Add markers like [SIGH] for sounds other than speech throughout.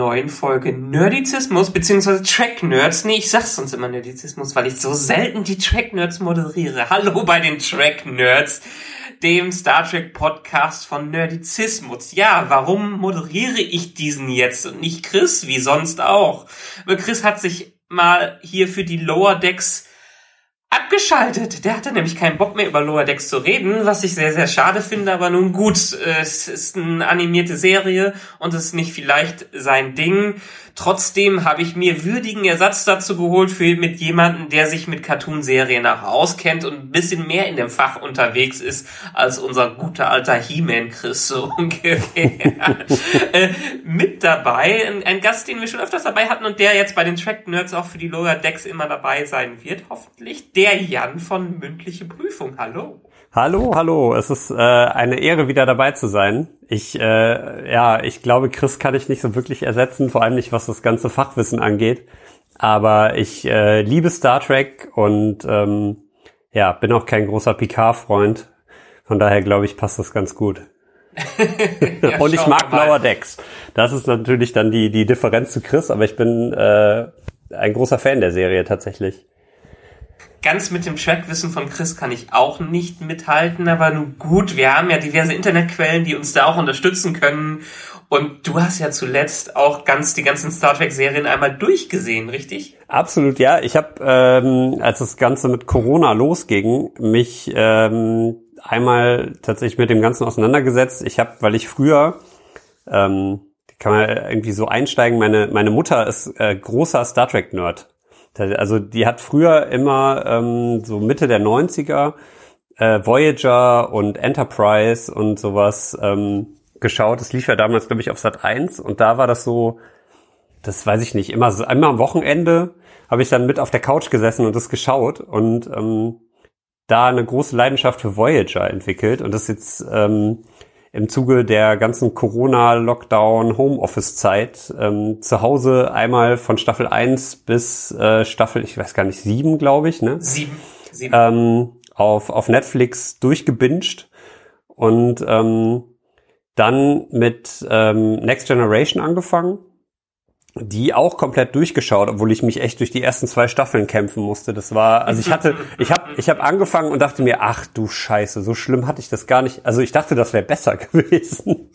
Neuen Folge Nerdizismus, beziehungsweise Track Nerds. Nee, ich sag's sonst immer Nerdizismus, weil ich so selten die Track Nerds moderiere. Hallo bei den Track Nerds, dem Star Trek Podcast von Nerdizismus. Ja, warum moderiere ich diesen jetzt und nicht Chris, wie sonst auch? Weil Chris hat sich mal hier für die Lower Decks abgeschaltet. Der hatte nämlich keinen Bock mehr über Lower Decks zu reden, was ich sehr, sehr schade finde, aber nun gut, es ist eine animierte Serie und es ist nicht vielleicht sein Ding. Trotzdem habe ich mir würdigen Ersatz dazu geholt für mit jemandem, der sich mit Cartoonserien auch auskennt und ein bisschen mehr in dem Fach unterwegs ist als unser guter alter He-Man Chris so [LAUGHS] ungefähr. äh, mit dabei ein, ein, Gast, den wir schon öfters dabei hatten und der jetzt bei den Track Nerds auch für die Lower Decks immer dabei sein wird, hoffentlich. Der Jan von mündliche Prüfung. Hallo. Hallo, hallo. Es ist äh, eine Ehre, wieder dabei zu sein. Ich, äh, ja, ich glaube, Chris kann ich nicht so wirklich ersetzen, vor allem nicht, was das ganze Fachwissen angeht. Aber ich äh, liebe Star Trek und ähm, ja, bin auch kein großer Picard-Freund. Von daher glaube ich, passt das ganz gut. [LAUGHS] ja, und ich mag Lower Decks. Das ist natürlich dann die, die Differenz zu Chris, aber ich bin äh, ein großer Fan der Serie tatsächlich. Ganz mit dem Trackwissen von Chris kann ich auch nicht mithalten, aber nun gut, wir haben ja diverse Internetquellen, die uns da auch unterstützen können. Und du hast ja zuletzt auch ganz die ganzen Star Trek-Serien einmal durchgesehen, richtig? Absolut, ja. Ich habe, ähm, als das Ganze mit Corona losging, mich ähm, einmal tatsächlich mit dem Ganzen auseinandergesetzt. Ich habe, weil ich früher ähm, kann man irgendwie so einsteigen. Meine, meine Mutter ist äh, großer Star Trek-Nerd. Also die hat früher immer ähm, so Mitte der 90er äh, Voyager und Enterprise und sowas ähm, geschaut. Das lief ja damals, glaube ich, auf Sat 1 und da war das so, das weiß ich nicht, immer so, einmal am Wochenende habe ich dann mit auf der Couch gesessen und das geschaut. Und ähm, da eine große Leidenschaft für Voyager entwickelt. Und das jetzt ähm, im Zuge der ganzen Corona-Lockdown, Homeoffice-Zeit ähm, zu Hause einmal von Staffel 1 bis äh, Staffel, ich weiß gar nicht, 7, glaube ich, ne? 7. sieben. Ähm, auf, auf Netflix durchgebinged und ähm, dann mit ähm, Next Generation angefangen die auch komplett durchgeschaut, obwohl ich mich echt durch die ersten zwei Staffeln kämpfen musste. Das war, also ich hatte, ich habe, ich habe angefangen und dachte mir, ach du Scheiße, so schlimm hatte ich das gar nicht. Also ich dachte, das wäre besser [LAUGHS] gewesen.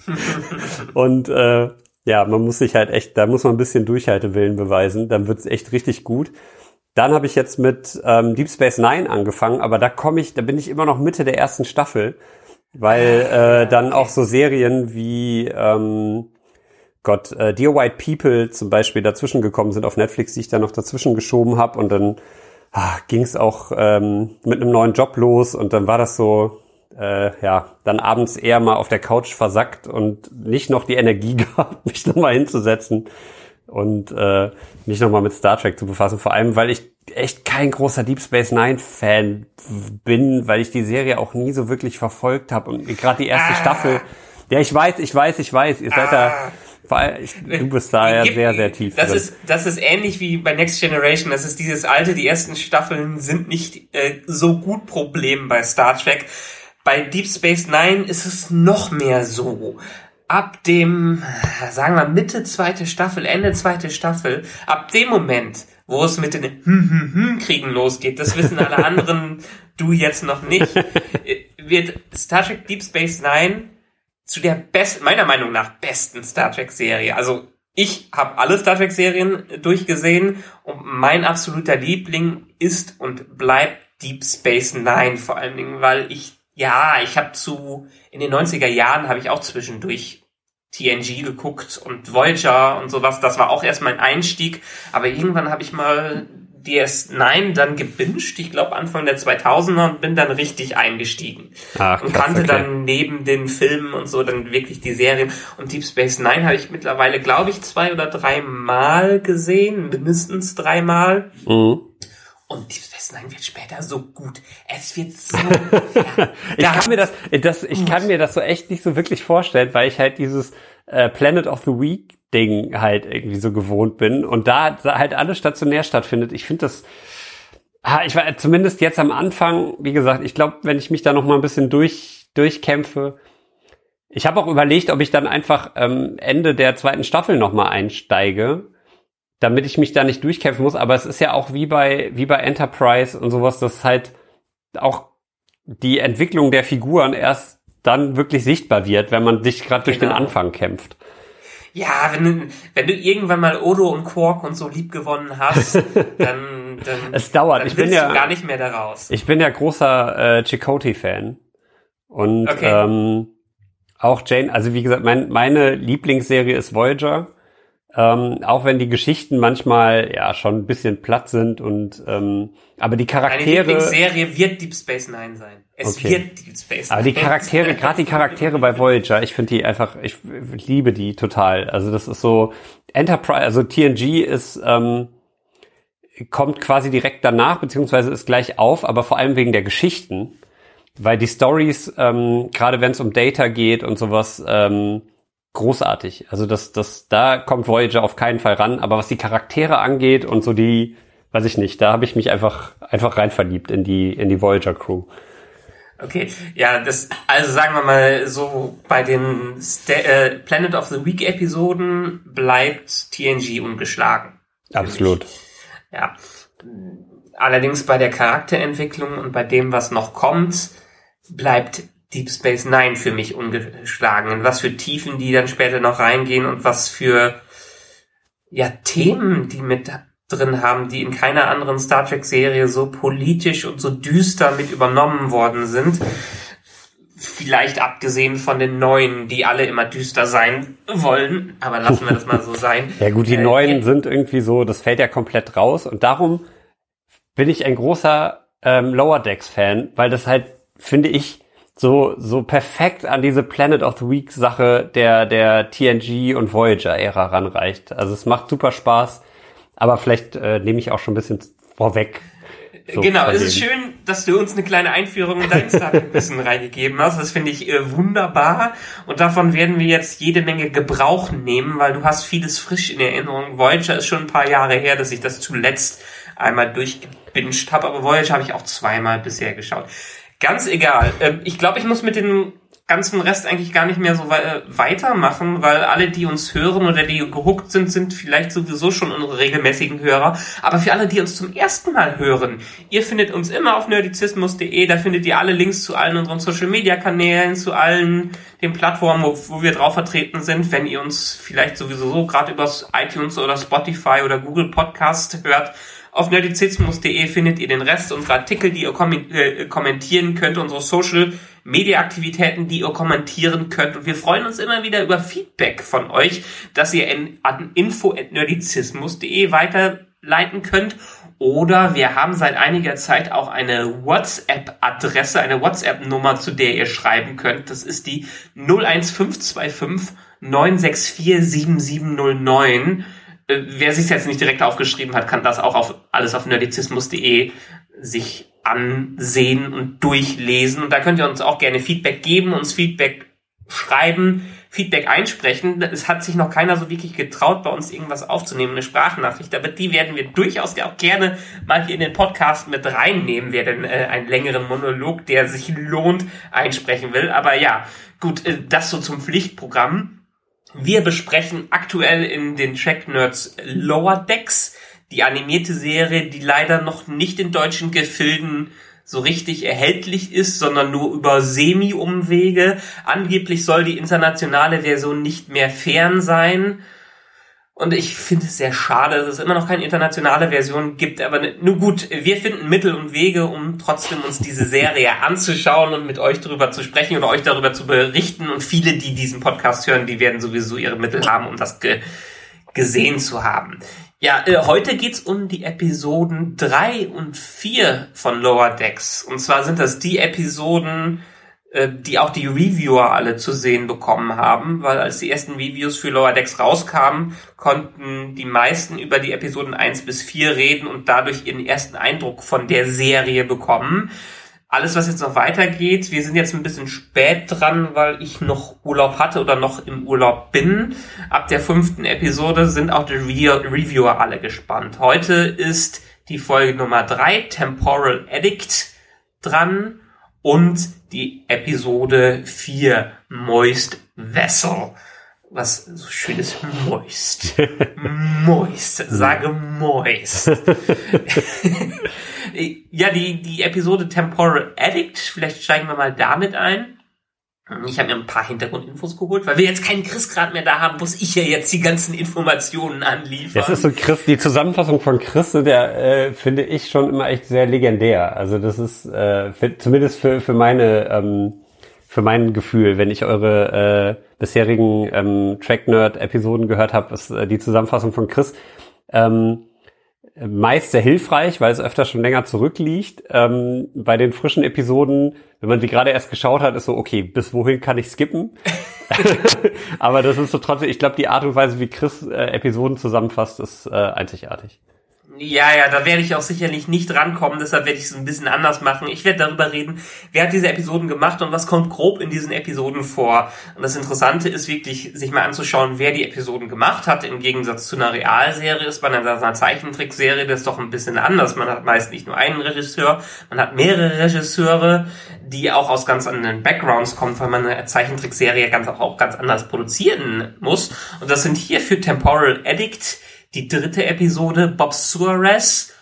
und äh, ja, man muss sich halt echt, da muss man ein bisschen Durchhaltewillen beweisen. Dann wird's echt richtig gut. Dann habe ich jetzt mit ähm, Deep Space Nine angefangen, aber da komme ich, da bin ich immer noch Mitte der ersten Staffel, weil äh, dann auch so Serien wie ähm, Gott, äh, Dear White People zum Beispiel dazwischen gekommen sind auf Netflix, die ich da noch dazwischen geschoben habe und dann ah, ging es auch ähm, mit einem neuen Job los und dann war das so, äh, ja, dann abends eher mal auf der Couch versackt und nicht noch die Energie [LAUGHS] gehabt, mich nochmal hinzusetzen und äh, mich nochmal mit Star Trek zu befassen. Vor allem, weil ich echt kein großer Deep Space Nine Fan bin, weil ich die Serie auch nie so wirklich verfolgt habe und gerade die erste ah. Staffel. Ja, ich weiß, ich weiß, ich weiß, ihr seid ah. da weil du bist da ja sehr, sehr tief. Das drin. ist, das ist ähnlich wie bei Next Generation. Das ist dieses alte, die ersten Staffeln sind nicht äh, so gut Problem bei Star Trek. Bei Deep Space Nine ist es noch mehr so. Ab dem, sagen wir Mitte zweite Staffel, Ende zweite Staffel, ab dem Moment, wo es mit den hm, hm, hm Kriegen losgeht, das wissen alle anderen, [LAUGHS] du jetzt noch nicht, äh, wird Star Trek Deep Space Nine zu der besten, meiner Meinung nach besten Star Trek Serie. Also ich habe alle Star Trek Serien durchgesehen und mein absoluter Liebling ist und bleibt Deep Space Nine vor allen Dingen, weil ich ja, ich habe zu in den 90er Jahren habe ich auch zwischendurch TNG geguckt und Voyager und sowas. Das war auch erst mein Einstieg, aber irgendwann habe ich mal DS9 dann gebinged, ich glaube Anfang der 2000er und bin dann richtig eingestiegen. Ach, und krass, kannte okay. dann neben den Filmen und so dann wirklich die Serien. Und Deep Space Nine habe ich mittlerweile, glaube ich, zwei oder drei Mal gesehen, mindestens dreimal. Mhm. Und Deep Space Nine wird später so gut. Es wird so. [LAUGHS] ja, Ich kann mir das, das, ich kann mir das so echt nicht so wirklich vorstellen, weil ich halt dieses äh, Planet of the Week Ding halt irgendwie so gewohnt bin und da halt alles stationär stattfindet. Ich finde das, ich war zumindest jetzt am Anfang, wie gesagt, ich glaube, wenn ich mich da noch mal ein bisschen durch durchkämpfe, ich habe auch überlegt, ob ich dann einfach ähm, Ende der zweiten Staffel noch mal einsteige, damit ich mich da nicht durchkämpfen muss. Aber es ist ja auch wie bei wie bei Enterprise und sowas, dass halt auch die Entwicklung der Figuren erst dann wirklich sichtbar wird, wenn man sich gerade durch den Genau. Anfang kämpft. Ja, wenn du, wenn du irgendwann mal Odo und Quark und so lieb gewonnen hast, [LAUGHS] dann, dann, Es dauert. dann Ich bin ja- du gar nicht mehr daraus. Ich bin ja großer äh, Chakotay-Fan. Und Okay. ähm, auch Jane, also wie gesagt, mein, meine Lieblingsserie ist Voyager. Ähm, auch wenn die Geschichten manchmal ja schon ein bisschen platt sind und ähm, aber die Charaktere, Lieblingsserie wird Deep Space Nine sein. Es Okay. wird Deep Space aber die Nine Charaktere, gerade die Charaktere bei Voyager, ich finde die einfach, ich liebe die total. Also das ist so Enterprise, also TNG ist ähm, kommt quasi direkt danach, beziehungsweise ist gleich auf, aber vor allem wegen der Geschichten. Weil die Stories, ähm, gerade wenn es um Data geht und sowas, ähm, großartig. Also das, das, da kommt Voyager auf keinen Fall ran. Aber was die Charaktere angeht und so die, weiß ich nicht, da habe ich mich einfach, einfach rein verliebt in die, in die Voyager Crew. Okay, ja, das, also sagen wir mal so, bei den Sta äh, Planet of the Week Episoden bleibt TNG ungeschlagen. Absolut. Ja. Allerdings bei der Charakterentwicklung und bei dem, was noch kommt, bleibt Deep Space Nine für mich ungeschlagen. Und was für Tiefen die dann später noch reingehen und was für ja, Themen die mit drin haben, die in keiner anderen Star Trek Serie so politisch und so düster mit übernommen worden sind. Vielleicht abgesehen von den neuen, die alle immer düster sein wollen, aber lassen wir das mal so sein. [LAUGHS] Ja gut, die Äh, neuen sind irgendwie so, das fällt ja komplett raus und darum bin ich ein großer ähm, Lower Decks Fan, weil das halt, finde ich, so so perfekt an diese Planet of the Week Sache der der TNG und Voyager Ära ranreicht. Also es macht super Spaß, aber vielleicht äh, nehme ich auch schon ein bisschen vorweg. so genau, es ist schön, dass du uns eine kleine Einführung in dein Star Trek-Wissen [LAUGHS] reingegeben hast. Das finde ich äh, wunderbar. Und davon werden wir jetzt jede Menge Gebrauch nehmen, weil du hast vieles frisch in Erinnerung. Voyager ist schon ein paar Jahre her, dass ich das zuletzt einmal durchgebinged habe, aber Voyager habe ich auch zweimal bisher geschaut. Ganz egal. Ähm, ich glaube, ich muss mit dem ganzen Rest eigentlich gar nicht mehr so äh, weitermachen, weil alle, die uns hören oder die gehuckt sind, sind vielleicht sowieso schon unsere regelmäßigen Hörer. Aber für alle, die uns zum ersten Mal hören, ihr findet uns immer auf nerdizismus.de, da findet ihr alle Links zu allen unseren Social Media Kanälen, zu allen den Plattformen, wo, wo wir drauf vertreten sind. Wenn ihr uns vielleicht sowieso so gerade über iTunes oder Spotify oder Google Podcast hört, auf nerdizismus.de findet ihr den Rest unserer Artikel, die ihr kommen- äh, kommentieren könnt, unsere Social Media Aktivitäten, die ihr kommentieren könnt. Und wir freuen uns immer wieder über Feedback von euch, dass ihr in, an info.nerdizismus.de weiterleiten könnt. Oder wir haben seit einiger Zeit auch eine WhatsApp-Adresse, eine WhatsApp-Nummer, zu der ihr schreiben könnt. Das ist die 01525 964 7709 äh, wer sich jetzt nicht direkt aufgeschrieben hat, kann das auch auf alles auf nerdizismus.de sich ansehen und durchlesen. Und da könnt ihr uns auch gerne Feedback geben, uns Feedback schreiben, Feedback einsprechen. Es hat sich noch keiner so wirklich getraut, bei uns irgendwas aufzunehmen, eine Sprachnachricht, aber die werden wir durchaus auch gerne mal hier in den Podcast mit reinnehmen, wer denn äh, einen längeren Monolog, der sich lohnt, einsprechen will. Aber ja, gut, äh, das so zum Pflichtprogramm. Wir besprechen aktuell in den Track Nerds Lower Decks, die animierte Serie, die leider noch nicht in deutschen Gefilden so richtig erhältlich ist, sondern nur über Semi-Umwege. Angeblich soll die internationale Version nicht mehr fern sein. Und ich finde es sehr schade, dass es immer noch keine internationale Version gibt. Aber ne- nur gut, wir finden Mittel und Wege, um trotzdem uns diese [LAUGHS] Serie anzuschauen und mit euch darüber zu sprechen oder euch darüber zu berichten. Und viele, die diesen Podcast hören, die werden sowieso ihre Mittel haben, um das ge gesehen zu haben. Ja, äh, heute geht's um die Episoden drei und vier von Lower Decks. Und zwar sind das die Episoden, die auch die Reviewer alle zu sehen bekommen haben, weil als die ersten Reviews für Lower Decks rauskamen, konnten die meisten über die Episoden eins bis vier reden und dadurch ihren ersten Eindruck von der Serie bekommen alles, was jetzt noch weitergeht, wir sind jetzt ein bisschen spät dran, weil ich noch Urlaub hatte oder noch im Urlaub bin. Ab der fünften Episode sind auch die Re Reviewer alle gespannt. Heute ist die Folge Nummer drei, Temporal Addict, dran und die Episode vier, Moist Vessel. Was so schön ist, moist. [LAUGHS] moist. Sage moist. [LAUGHS] ja, die, die Episode Temporal Addict, vielleicht steigen wir mal damit ein. Ich habe mir ein paar Hintergrundinfos geholt, weil wir jetzt keinen Chris gerade mehr da haben, muss ich ja jetzt die ganzen Informationen anliefern. Das ist so Chris, die Zusammenfassung von Chris, der äh, finde ich schon immer echt sehr legendär. Also das ist äh, für, zumindest für, für meine ähm, für mein Gefühl, wenn ich eure äh, bisherigen ähm, Track Nerd Episoden gehört habe, ist äh, die Zusammenfassung von Chris. Ähm, meist sehr hilfreich, weil es öfter schon länger zurückliegt. Ähm, bei den frischen Episoden, wenn man sie gerade erst geschaut hat, ist so, okay, bis wohin kann ich skippen? [LAUGHS] [LAUGHS] Aber das ist so trotzdem, ich glaube, die Art und Weise, wie Chris äh, Episoden zusammenfasst, ist äh, einzigartig. Ja, ja, da werde ich auch sicherlich nicht rankommen, deshalb werde ich es ein bisschen anders machen. Ich werde darüber reden, wer hat diese Episoden gemacht und was kommt grob in diesen Episoden vor. Und das Interessante ist wirklich, sich mal anzuschauen, wer die Episoden gemacht hat. Im Gegensatz zu einer Realserie ist bei einer, Zeichentrickserie das doch ein bisschen anders. Man hat meist nicht nur einen Regisseur, man hat mehrere Regisseure, die auch aus ganz anderen Backgrounds kommen, weil man eine Zeichentrickserie ganz auch ganz anders produzieren muss. Und das sind hier für Temporal Addict die dritte Episode, Bob Suarez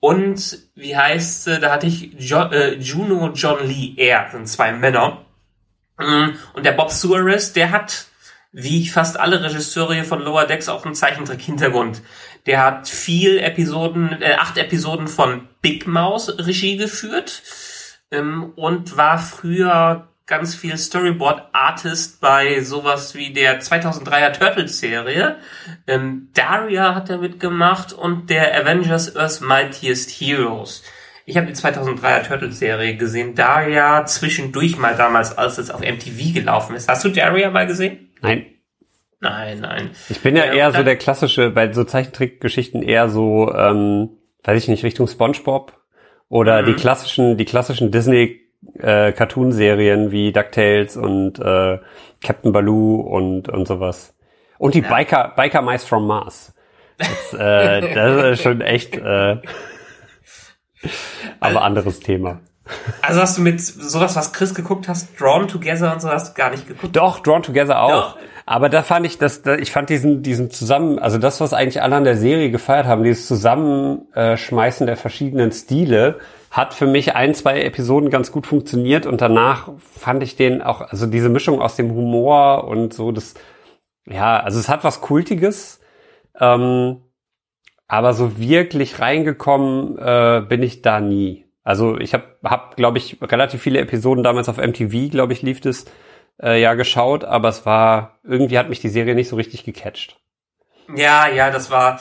und wie heißt da hatte ich jo äh, Juno John Lee Er, sind zwei Männer. Mm, und der Bob Suarez, der hat, wie fast alle Regisseure hier von Lower Decks, auch einen Zeichentrick-Hintergrund. Der hat viel Episoden, äh, acht Episoden von Big Mouse Regie geführt ähm, und war früher ganz viel Storyboard-Artist bei sowas wie der 2003er Turtles-Serie. Ähm, Daria hat er mitgemacht und der Avengers Earth's Mightiest Heroes. Ich habe die 2003er Turtles-Serie gesehen. Daria zwischendurch mal damals, als es auf MTV gelaufen ist. Hast du Daria mal gesehen? Nein. Nein, nein. Ich bin ja äh, eher so der klassische, bei so Zeichentrickgeschichten eher so, ähm, weiß ich nicht, Richtung SpongeBob oder mhm. die klassischen, die klassischen Disney äh, Cartoon-Serien wie DuckTales und äh, Captain Baloo und, und sowas. Und die ja. Biker, Biker Mice from Mars. Das, äh, [LAUGHS] das ist schon echt, äh, aber anderes Thema. Also hast du mit sowas, was Chris geguckt hast, Drawn Together und so hast du gar nicht geguckt? Doch, Drawn Together auch. Doch. Aber da fand ich, dass ich fand diesen diesen zusammen, also das, was eigentlich alle an der Serie gefeiert haben, dieses Zusammenschmeißen der verschiedenen Stile, hat für mich ein, zwei Episoden ganz gut funktioniert und danach fand ich den auch, also diese Mischung aus dem Humor und so, das, ja, also es hat was Kultiges, ähm, aber so wirklich reingekommen äh, bin ich da nie. Also ich habe, hab, glaube ich, relativ viele Episoden damals auf MTV, glaube ich, lief es äh, ja geschaut, aber es war, irgendwie hat mich die Serie nicht so richtig gecatcht. Ja, ja, das war,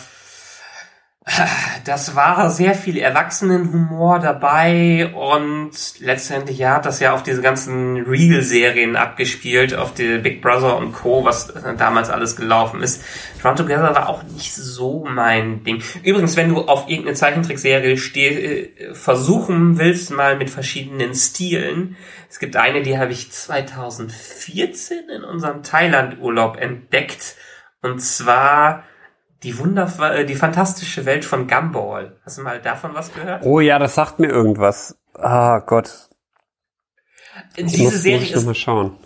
das war sehr viel Erwachsenenhumor dabei und letztendlich ja hat das ja auf diese ganzen Real-Serien abgespielt, auf die Big Brother und Co., was damals alles gelaufen ist. Drawn Together war auch nicht so mein Ding. Übrigens, wenn du auf irgendeine Zeichentrickserie steh, versuchen willst, mal mit verschiedenen Stilen, es gibt eine, die habe ich 2014 in unserem Thailand-Urlaub entdeckt und zwar die Wunder, äh, die fantastische Welt von Gumball. Hast du mal davon was gehört? Oh ja, das sagt mir irgendwas. Ah Gott. Diese muss, Serie muss ich ist, mal schauen.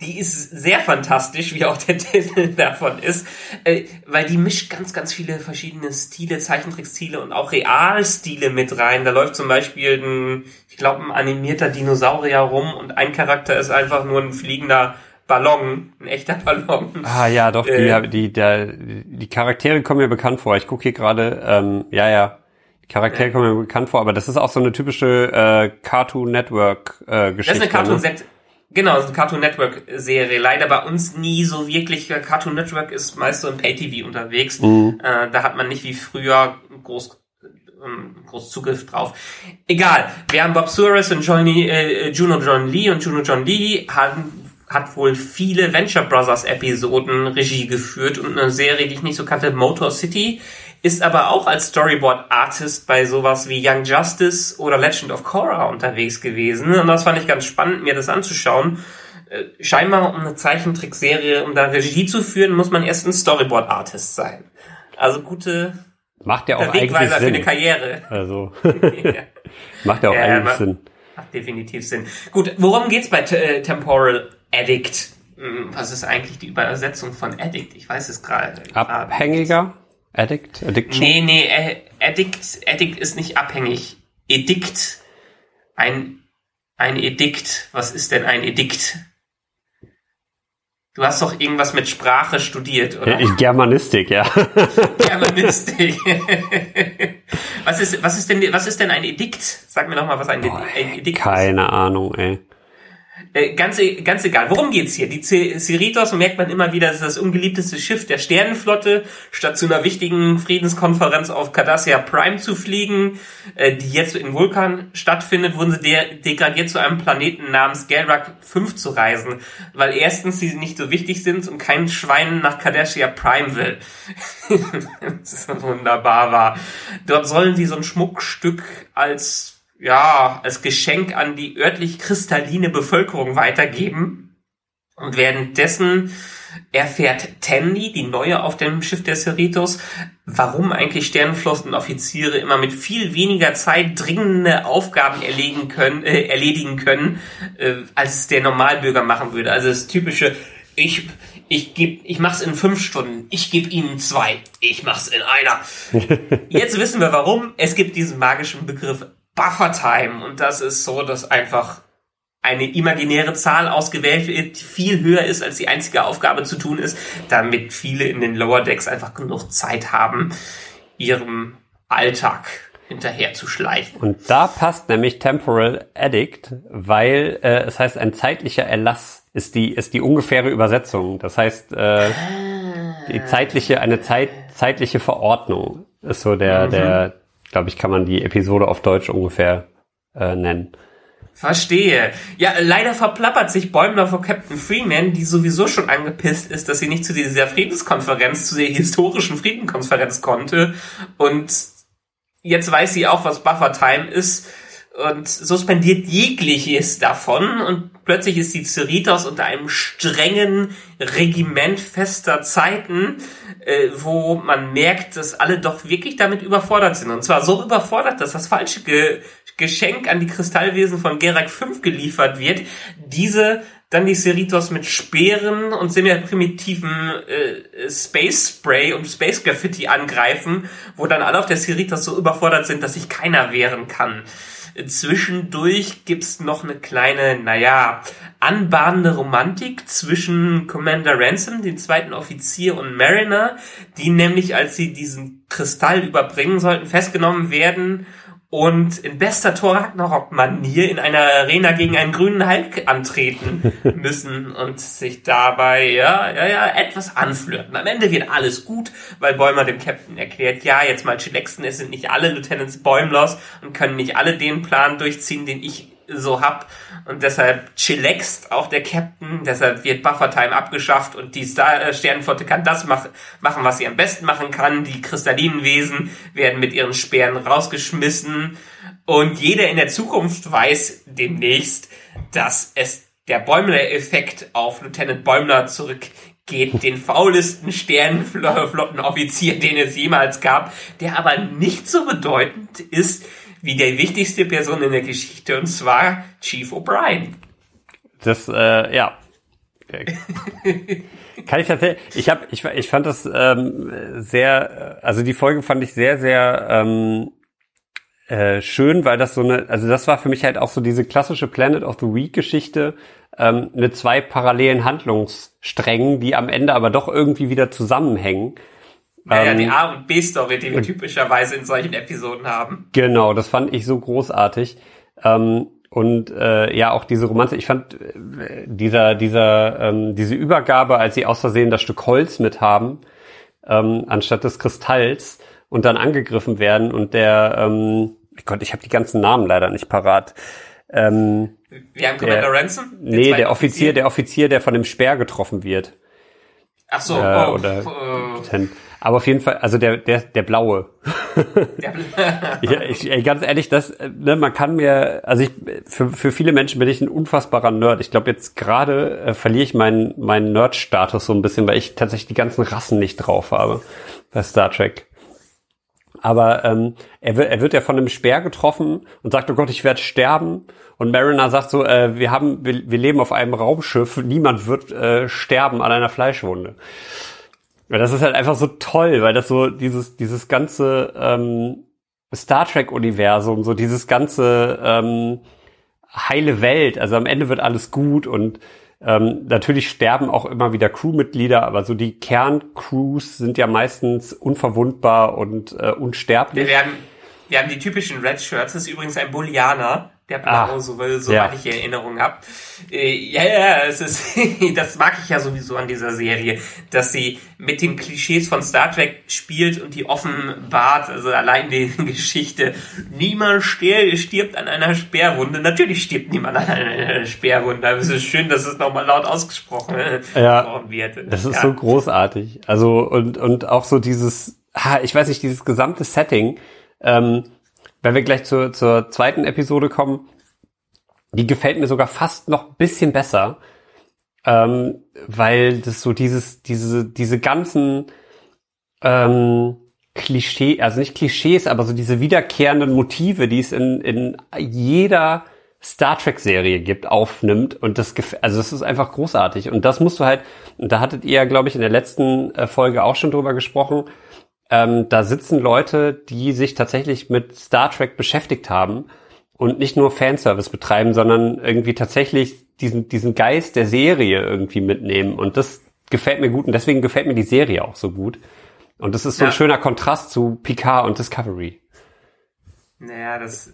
Die ist sehr fantastisch, wie auch der [LAUGHS] Titel davon ist, äh, weil die mischt ganz, ganz viele verschiedene Stile, Zeichentrickstile und auch Realstile mit rein. Da läuft zum Beispiel ein, ich glaube, ein animierter Dinosaurier rum und ein Charakter ist einfach nur ein fliegender Ballon, ein echter Ballon. Ah ja, doch, die, äh, die, der, die Charaktere kommen mir bekannt vor. Ich gucke hier gerade, ähm, ja, ja, die Charaktere ja. kommen mir bekannt vor, aber das ist auch so eine typische äh, Cartoon Network äh, Geschichte. Das ist eine Cartoon, ne? Genau, das ist eine Cartoon Network Serie. Leider bei uns nie so wirklich. Cartoon Network ist meist so im Pay-TV unterwegs. Mhm. Äh, da hat man nicht wie früher groß, ähm, groß Zugriff drauf. Egal. Wir haben Bob Suarez und Johnny, äh, Juno John Lee und Juno John Lee haben hat wohl viele Venture Brothers Episoden Regie geführt und eine Serie, die ich nicht so kannte, Motor City, ist aber auch als Storyboard Artist bei sowas wie Young Justice oder Legend of Korra unterwegs gewesen. Und das fand ich ganz spannend, mir das anzuschauen. Äh, scheinbar um eine Zeichentrickserie, um da Regie zu führen, muss man erst ein Storyboard Artist sein. Also gute Macht ja auch eigentlich Sinn. für eine Karriere. Also [LAUGHS] [LAUGHS] macht ja auch äh, eigentlich Sinn. Macht definitiv Sinn. Gut, worum geht's bei äh, Temporal Addict? Hm, was ist eigentlich die Übersetzung von Addict? Ich weiß es gerade. Abhängiger? Addict? Addiction? Nee, nee, äh, Addict, Addict ist nicht abhängig. Edikt. Ein, ein Edikt. Was ist denn ein Edikt? Du hast doch irgendwas mit Sprache studiert, oder? Ja, Germanistik, ja. [LAUGHS] Germanistik. was ist, was ist denn, was ist denn ein Edikt? Sag mir doch mal, was ein, Boah, ein Edikt keine ist. Keine Ahnung, ey. Äh, ganz, e, ganz egal. Worum geht's hier? Die Cerritos merkt man immer wieder, das ist das ungeliebteste Schiff der Sternenflotte. Statt zu einer wichtigen Friedenskonferenz auf Cardassia Prime zu fliegen, äh, die jetzt in Vulkan stattfindet, wurden sie de degradiert zu einem Planeten namens Galrak 5 zu reisen, weil erstens sie nicht so wichtig sind und kein Schwein nach Cardassia Prime will. [LAUGHS] das ist wunderbar war. Dort sollen sie so ein Schmuckstück als ja, als Geschenk an die örtlich kristalline Bevölkerung weitergeben. Und währenddessen erfährt Tandy, die Neue auf dem Schiff der Cerritos, warum eigentlich Sternenflottenoffiziere immer mit viel weniger Zeit dringende Aufgaben erledigen können, äh, erledigen können äh, als es der Normalbürger machen würde. Also das typische, ich, ich geb, ich mach's in fünf Stunden, ich gebe ihnen zwei, ich mach's in einer. [LAUGHS] Jetzt wissen wir warum. Es gibt diesen magischen Begriff Buffer-Time. Und das ist so, dass einfach eine imaginäre Zahl ausgewählt wird, die viel höher ist, als die einzige Aufgabe zu tun ist, damit viele in den Lower Decks einfach genug Zeit haben, ihrem Alltag hinterher zu schleichen. Und da passt nämlich Temporal Addict, weil äh, es heißt, ein zeitlicher Erlass ist die, ist die ungefähre Übersetzung. Das heißt, äh, die zeitliche, eine Zeit, zeitliche Verordnung ist so der, mhm. der, glaube ich, kann man die Episode auf Deutsch ungefähr äh, nennen. Verstehe. Ja, leider verplappert sich Bäumler vor Captain Freeman, die sowieso schon angepisst ist, dass sie nicht zu dieser Friedenskonferenz, zu der historischen Friedenskonferenz konnte. Und jetzt weiß sie auch, was Buffer Time ist und suspendiert jegliches davon und plötzlich ist die Cerritos unter einem strengen Regiment fester Zeiten, äh, wo man merkt, dass alle doch wirklich damit überfordert sind. Und zwar so überfordert, dass das falsche Ge Geschenk an die Kristallwesen von Gerak 5 geliefert wird. Diese dann die Cerritos mit Speeren und semi-primitiven äh, Space Spray und Space Graffiti angreifen, wo dann alle auf der Cerritos so überfordert sind, dass sich keiner wehren kann. Zwischendurch gibt's noch eine kleine, naja, anbahnende Romantik zwischen Commander Ransom, dem zweiten Offizier, und Mariner, die nämlich, als sie diesen Kristall überbringen sollten, festgenommen werden und in bester Thor Ragnarok-Manier in einer Arena gegen einen grünen Hulk antreten [LAUGHS] müssen und sich dabei, ja, ja, ja, etwas anflirten. Am Ende wird alles gut, weil Bäumer dem Captain erklärt, ja, jetzt mal chillaxen, es sind nicht alle Lieutenants Bäumlers und können nicht alle den Plan durchziehen, den ich so hab. Und deshalb chillaxt auch der Captain, deshalb wird Buffertime abgeschafft und die Star äh, Sternenflotte kann das mach machen, was sie am besten machen kann. Die kristallinen Wesen werden mit ihren Speeren rausgeschmissen und jeder in der Zukunft weiß demnächst, dass es der Bäumler-Effekt auf Lieutenant Bäumler zurückgeht, den faulesten Sternenflottenoffizier, den es jemals gab, der aber nicht so bedeutend ist wie der wichtigste Person in der Geschichte, und zwar Chief O'Brien. Das, äh, ja. Kann ich tatsächlich, ich habe, ich, ich fand das ähm, sehr, also die Folge fand ich sehr, sehr ähm, äh, schön, weil das so eine, also das war für mich halt auch so diese klassische Planet of the Week Geschichte ähm, mit zwei parallelen Handlungssträngen, die am Ende aber doch irgendwie wieder zusammenhängen. Naja, ähm, die A- und B-Story, die wir typischerweise in solchen Episoden haben. Genau, das fand ich so großartig. Ähm, und äh, ja auch diese Romanze. Ich fand äh, dieser dieser ähm, diese Übergabe, als sie aus Versehen das Stück Holz mit haben ähm, anstatt des Kristalls und dann angegriffen werden und der ähm, Gott, ich habe die ganzen Namen leider nicht parat. Ähm, Wir haben Commander der, Ransom? Nee, der Offizier, der Offizier, der von dem Speer getroffen wird. Ach so, Äh, oh, oder äh, Aber auf jeden Fall, also der, der, der blaue. [LAUGHS] Ja, ich, ey, ganz ehrlich, das, äh, ne, man kann mir, also ich, für, für viele Menschen bin ich ein unfassbarer Nerd. Ich glaube, jetzt gerade äh, verliere ich meinen, meinen Nerd-Status so ein bisschen, weil ich tatsächlich die ganzen Rassen nicht drauf habe bei Star Trek. Aber ähm, er, wird, er wird ja von einem Speer getroffen und sagt, oh Gott, ich werde sterben. Und Mariner sagt so, äh, wir haben, wir, wir leben auf einem Raumschiff, niemand wird äh, sterben an einer Fleischwunde. Ja, das ist halt einfach so toll, weil das so dieses, dieses ganze ähm, Star Trek-Universum, so dieses ganze ähm, heile Welt, also am Ende wird alles gut und ähm, natürlich sterben auch immer wieder Crewmitglieder, aber so die Kerncrews sind ja meistens unverwundbar und äh, unsterblich. wir, haben, wir haben die typischen Red Shirts. Das ist übrigens ein Bullianer. Der Blau, Ah, so, soweit ja. ich Erinnerung habe. Äh, ja, ja, es ist, [LAUGHS] das mag ich ja sowieso an dieser Serie, dass sie mit den Klischees von Star Trek spielt und die offenbart, also allein die [LAUGHS] Geschichte, niemand stirbt, an einer Speerwunde. Natürlich stirbt niemand an einer [LAUGHS] Speerwunde, aber es ist schön, dass es nochmal laut ausgesprochen äh, Ja, wird. Das ist ja. so großartig. Also und und auch so dieses, ha, ich weiß nicht, dieses gesamte Setting. Ähm, wenn wir gleich zur zur zweiten Episode kommen, die gefällt mir sogar fast noch bisschen besser, ähm, weil das so dieses diese diese ganzen ähm, Klischee, also nicht Klischees, aber so diese wiederkehrenden Motive, die es in in jeder Star Trek Serie gibt, aufnimmt und das also das ist einfach großartig und das musst du halt und da hattet ihr glaube ich in der letzten äh, Folge auch schon drüber gesprochen. Ähm, da sitzen Leute, die sich tatsächlich mit Star Trek beschäftigt haben und nicht nur Fanservice betreiben, sondern irgendwie tatsächlich diesen diesen Geist der Serie irgendwie mitnehmen und das gefällt mir gut und deswegen gefällt mir die Serie auch so gut. Und das ist so ein Ja. schöner Kontrast zu Picard und Discovery. Naja, das,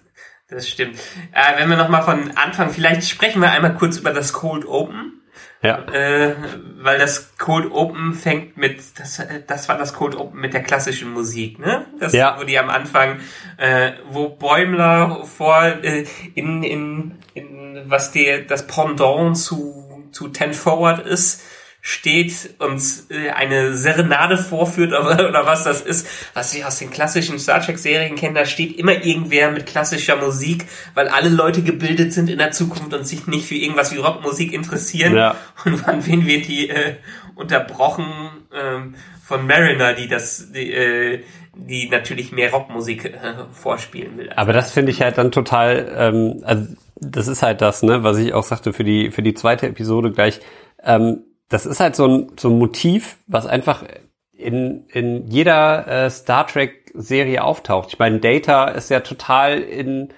das stimmt. Äh, wenn wir nochmal von Anfang, vielleicht sprechen wir einmal kurz über das Cold Open. Ja. Äh, weil das Cold Open fängt mit, das, das war das Cold Open mit der klassischen Musik, ne? Das, Ja. wo die am Anfang, äh, wo Bäumler vor, äh, in, in, in, was der, das Pendant zu, zu Ten Forward ist, steht und äh, eine Serenade vorführt oder, [LAUGHS] oder was das ist, was ich aus den klassischen Star Trek Serien kenne, da steht immer irgendwer mit klassischer Musik, weil alle Leute gebildet sind in der Zukunft und sich nicht für irgendwas wie Rockmusik interessieren. Ja. [LAUGHS] Und wann wen wird die äh, unterbrochen ähm, von Mariner, die das, die, äh, die natürlich mehr Rockmusik äh, vorspielen will. Aber das finde ich halt dann total, ähm, also das ist halt das, ne, was ich auch sagte für die für die zweite Episode gleich. Ähm, das ist halt so ein so ein Motiv, was einfach in in jeder äh, Star Trek Serie auftaucht. Ich meine, Data ist ja total in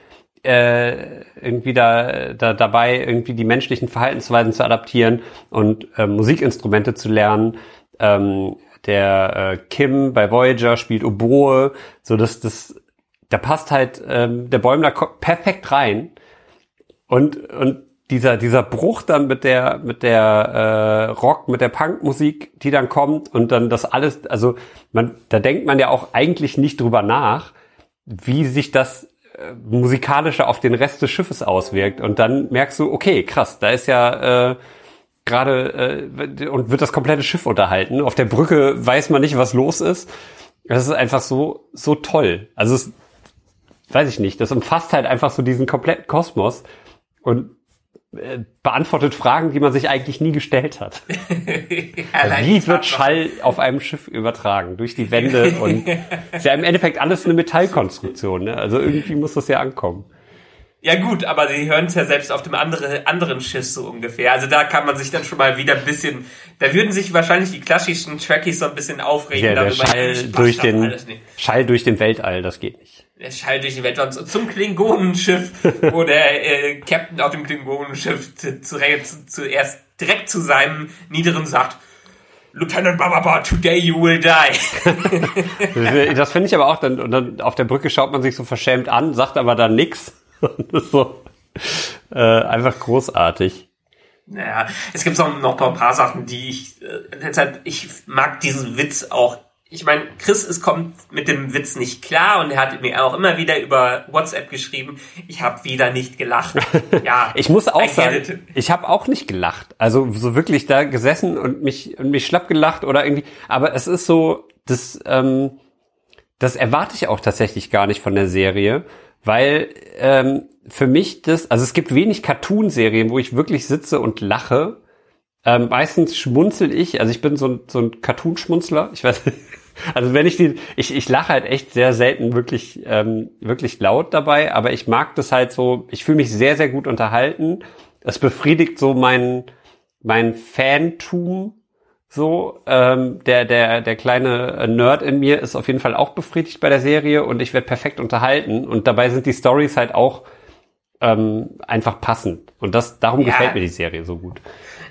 äh, irgendwie da, da dabei, irgendwie die menschlichen Verhaltensweisen zu adaptieren und äh, Musikinstrumente zu lernen. Ähm, der äh, Kim bei Voyager spielt Oboe, so dass das da passt halt ähm, der Bäumler perfekt rein und und dieser dieser Bruch dann mit der mit der äh, Rock mit der Punkmusik, die dann kommt und dann das alles, also man da denkt man ja auch eigentlich nicht drüber nach, wie sich das äh, musikalische auf den Rest des Schiffes auswirkt und dann merkst du, okay, krass, da ist ja äh, gerade äh, und wird das komplette Schiff unterhalten. Auf der Brücke weiß man nicht, was los ist. Das ist einfach so so toll. Also es weiß ich nicht, das umfasst halt einfach so diesen kompletten Kosmos und äh, beantwortet Fragen, die man sich eigentlich nie gestellt hat. [LAUGHS] Die Wie wird Schall auf einem Schiff übertragen? Durch die Wände [LAUGHS] und ist ja im Endeffekt alles eine Metallkonstruktion. Ne? Also irgendwie muss das ja ankommen. Ja gut, aber sie hören es ja selbst auf dem andere, anderen Schiff so ungefähr. Also da kann man sich dann schon mal wieder ein bisschen, da würden sich wahrscheinlich die klassischen Trekkies so ein bisschen aufregen Ja, der darüber. Schall durch den. Schall durch den Weltall, das geht nicht. Der Schall durch die Welt und zum Klingonenschiff, [LAUGHS] wo der äh, Captain auf dem Klingonenschiff zu, zu, zu, zuerst direkt zu seinem Niederen sagt, Lieutenant Bababa, today you will die. [LAUGHS] Das finde ich aber auch dann, und dann auf der Brücke schaut man sich so verschämt an, sagt aber dann nix. [LAUGHS] So, äh, einfach großartig. Naja, es gibt noch, noch ein paar Sachen, die ich, äh, deshalb, ich mag diesen Witz auch. Ich meine, Chris es kommt mit dem Witz nicht klar und er hat mir auch immer wieder über WhatsApp geschrieben, ich habe wieder nicht gelacht. [LAUGHS] Ja, ich muss auch sagen, ich habe auch nicht gelacht. Also so wirklich da gesessen und mich und mich schlapp gelacht oder irgendwie. Aber es ist so, das, ähm, das erwarte ich auch tatsächlich gar nicht von der Serie, weil ähm, für mich das, also es gibt wenig Cartoon-Serien, wo ich wirklich sitze und lache. Ähm, meistens schmunzel ich, also ich bin so ein, so ein Cartoon-Schmunzler. Ich weiß, also wenn ich die, ich, ich lache halt echt sehr selten wirklich, ähm, wirklich laut dabei, aber ich mag das halt so, ich fühle mich sehr, sehr gut unterhalten. Es befriedigt so mein, mein Fantum so, ähm, der, der, der kleine Nerd in mir ist auf jeden Fall auch befriedigt bei der Serie und ich werde perfekt unterhalten. Und dabei sind die Stories halt auch ähm, einfach passend. Und das, darum ja. gefällt mir die Serie so gut.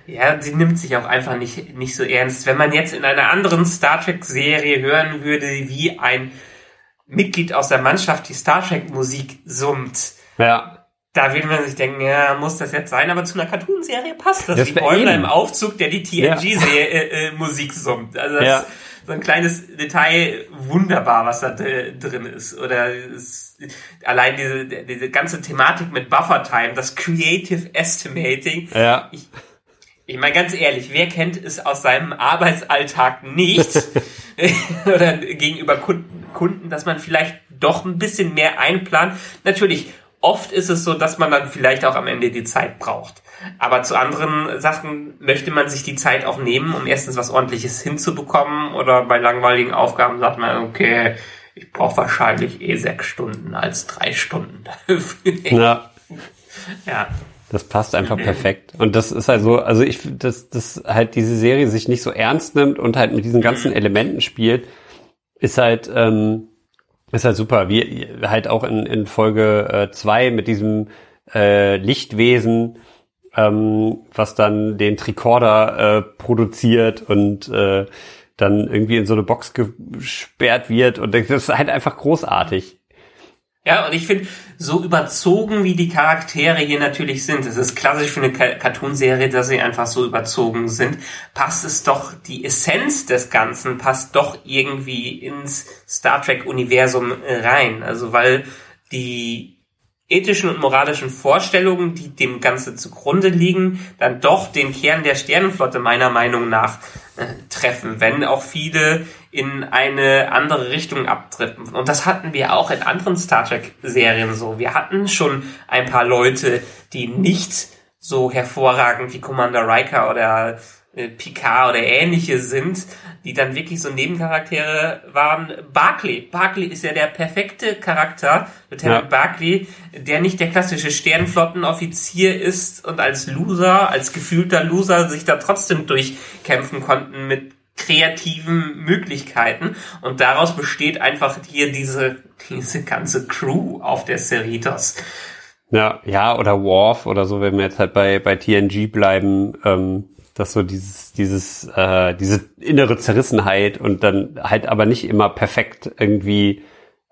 Ja, sie nimmt sich auch einfach nicht, nicht so ernst. Wenn man jetzt in einer anderen Star Trek-Serie hören würde, wie ein Mitglied aus der Mannschaft die Star Trek-Musik summt, ja da würde man sich denken, ja, muss das jetzt sein, aber zu einer Cartoon-Serie passt das. das wie Bäumler im Aufzug, der die TNG-Musik ja. äh, summt. Also das ja. ist so ein kleines Detail, wunderbar, was da drin ist. Oder es, allein diese, diese ganze Thematik mit Buffer-Time, das Creative Estimating. Ja. Ich, ich meine ganz ehrlich, wer kennt es aus seinem Arbeitsalltag nicht [LAUGHS] oder gegenüber Kunden, Kunden, dass man vielleicht doch ein bisschen mehr einplant? Natürlich Oft ist es so, dass man dann vielleicht auch am Ende die Zeit braucht. Aber zu anderen Sachen möchte man sich die Zeit auch nehmen, um erstens was ordentliches hinzubekommen oder bei langweiligen Aufgaben sagt man, okay, ich brauche wahrscheinlich eh sechs Stunden als drei Stunden dafür. Ja. ja. Das passt einfach perfekt. Und das ist halt so, also ich, dass, dass halt diese Serie sich nicht so ernst nimmt und halt mit diesen ganzen mhm. Elementen spielt, ist halt, ähm, ist halt super, wie halt auch in, in Folge äh, zwei mit diesem äh, Lichtwesen, ähm, was dann den Tricorder äh, produziert und äh, dann irgendwie in so eine Box gesperrt wird und das ist halt einfach großartig. Ja, und ich finde, so überzogen wie die Charaktere hier natürlich sind, es ist klassisch für eine Cartoonserie, dass sie einfach so überzogen sind, passt es doch, die Essenz des Ganzen passt doch irgendwie ins Star Trek-Universum rein. Also weil die ethischen und moralischen Vorstellungen, die dem Ganze zugrunde liegen, dann doch den Kern der Sternenflotte meiner Meinung nach äh, treffen, wenn auch viele in eine andere Richtung abdriften. Und das hatten wir auch in anderen Star Trek-Serien so. Wir hatten schon ein paar Leute, die nicht so hervorragend wie Commander Riker oder Picard oder ähnliche sind, die dann wirklich so Nebencharaktere waren. Barclay. Barclay ist ja der perfekte Charakter, Lieutenant ja. Barclay, der nicht der klassische Sternflottenoffizier ist und als Loser, als gefühlter Loser sich da trotzdem durchkämpfen konnten mit kreativen Möglichkeiten und daraus besteht einfach hier diese, diese ganze Crew auf der Cerritos. Ja, ja, oder Worf oder so, wenn wir jetzt halt bei, bei TNG bleiben, ähm, dass so dieses, dieses, äh, diese innere Zerrissenheit und dann halt aber nicht immer perfekt irgendwie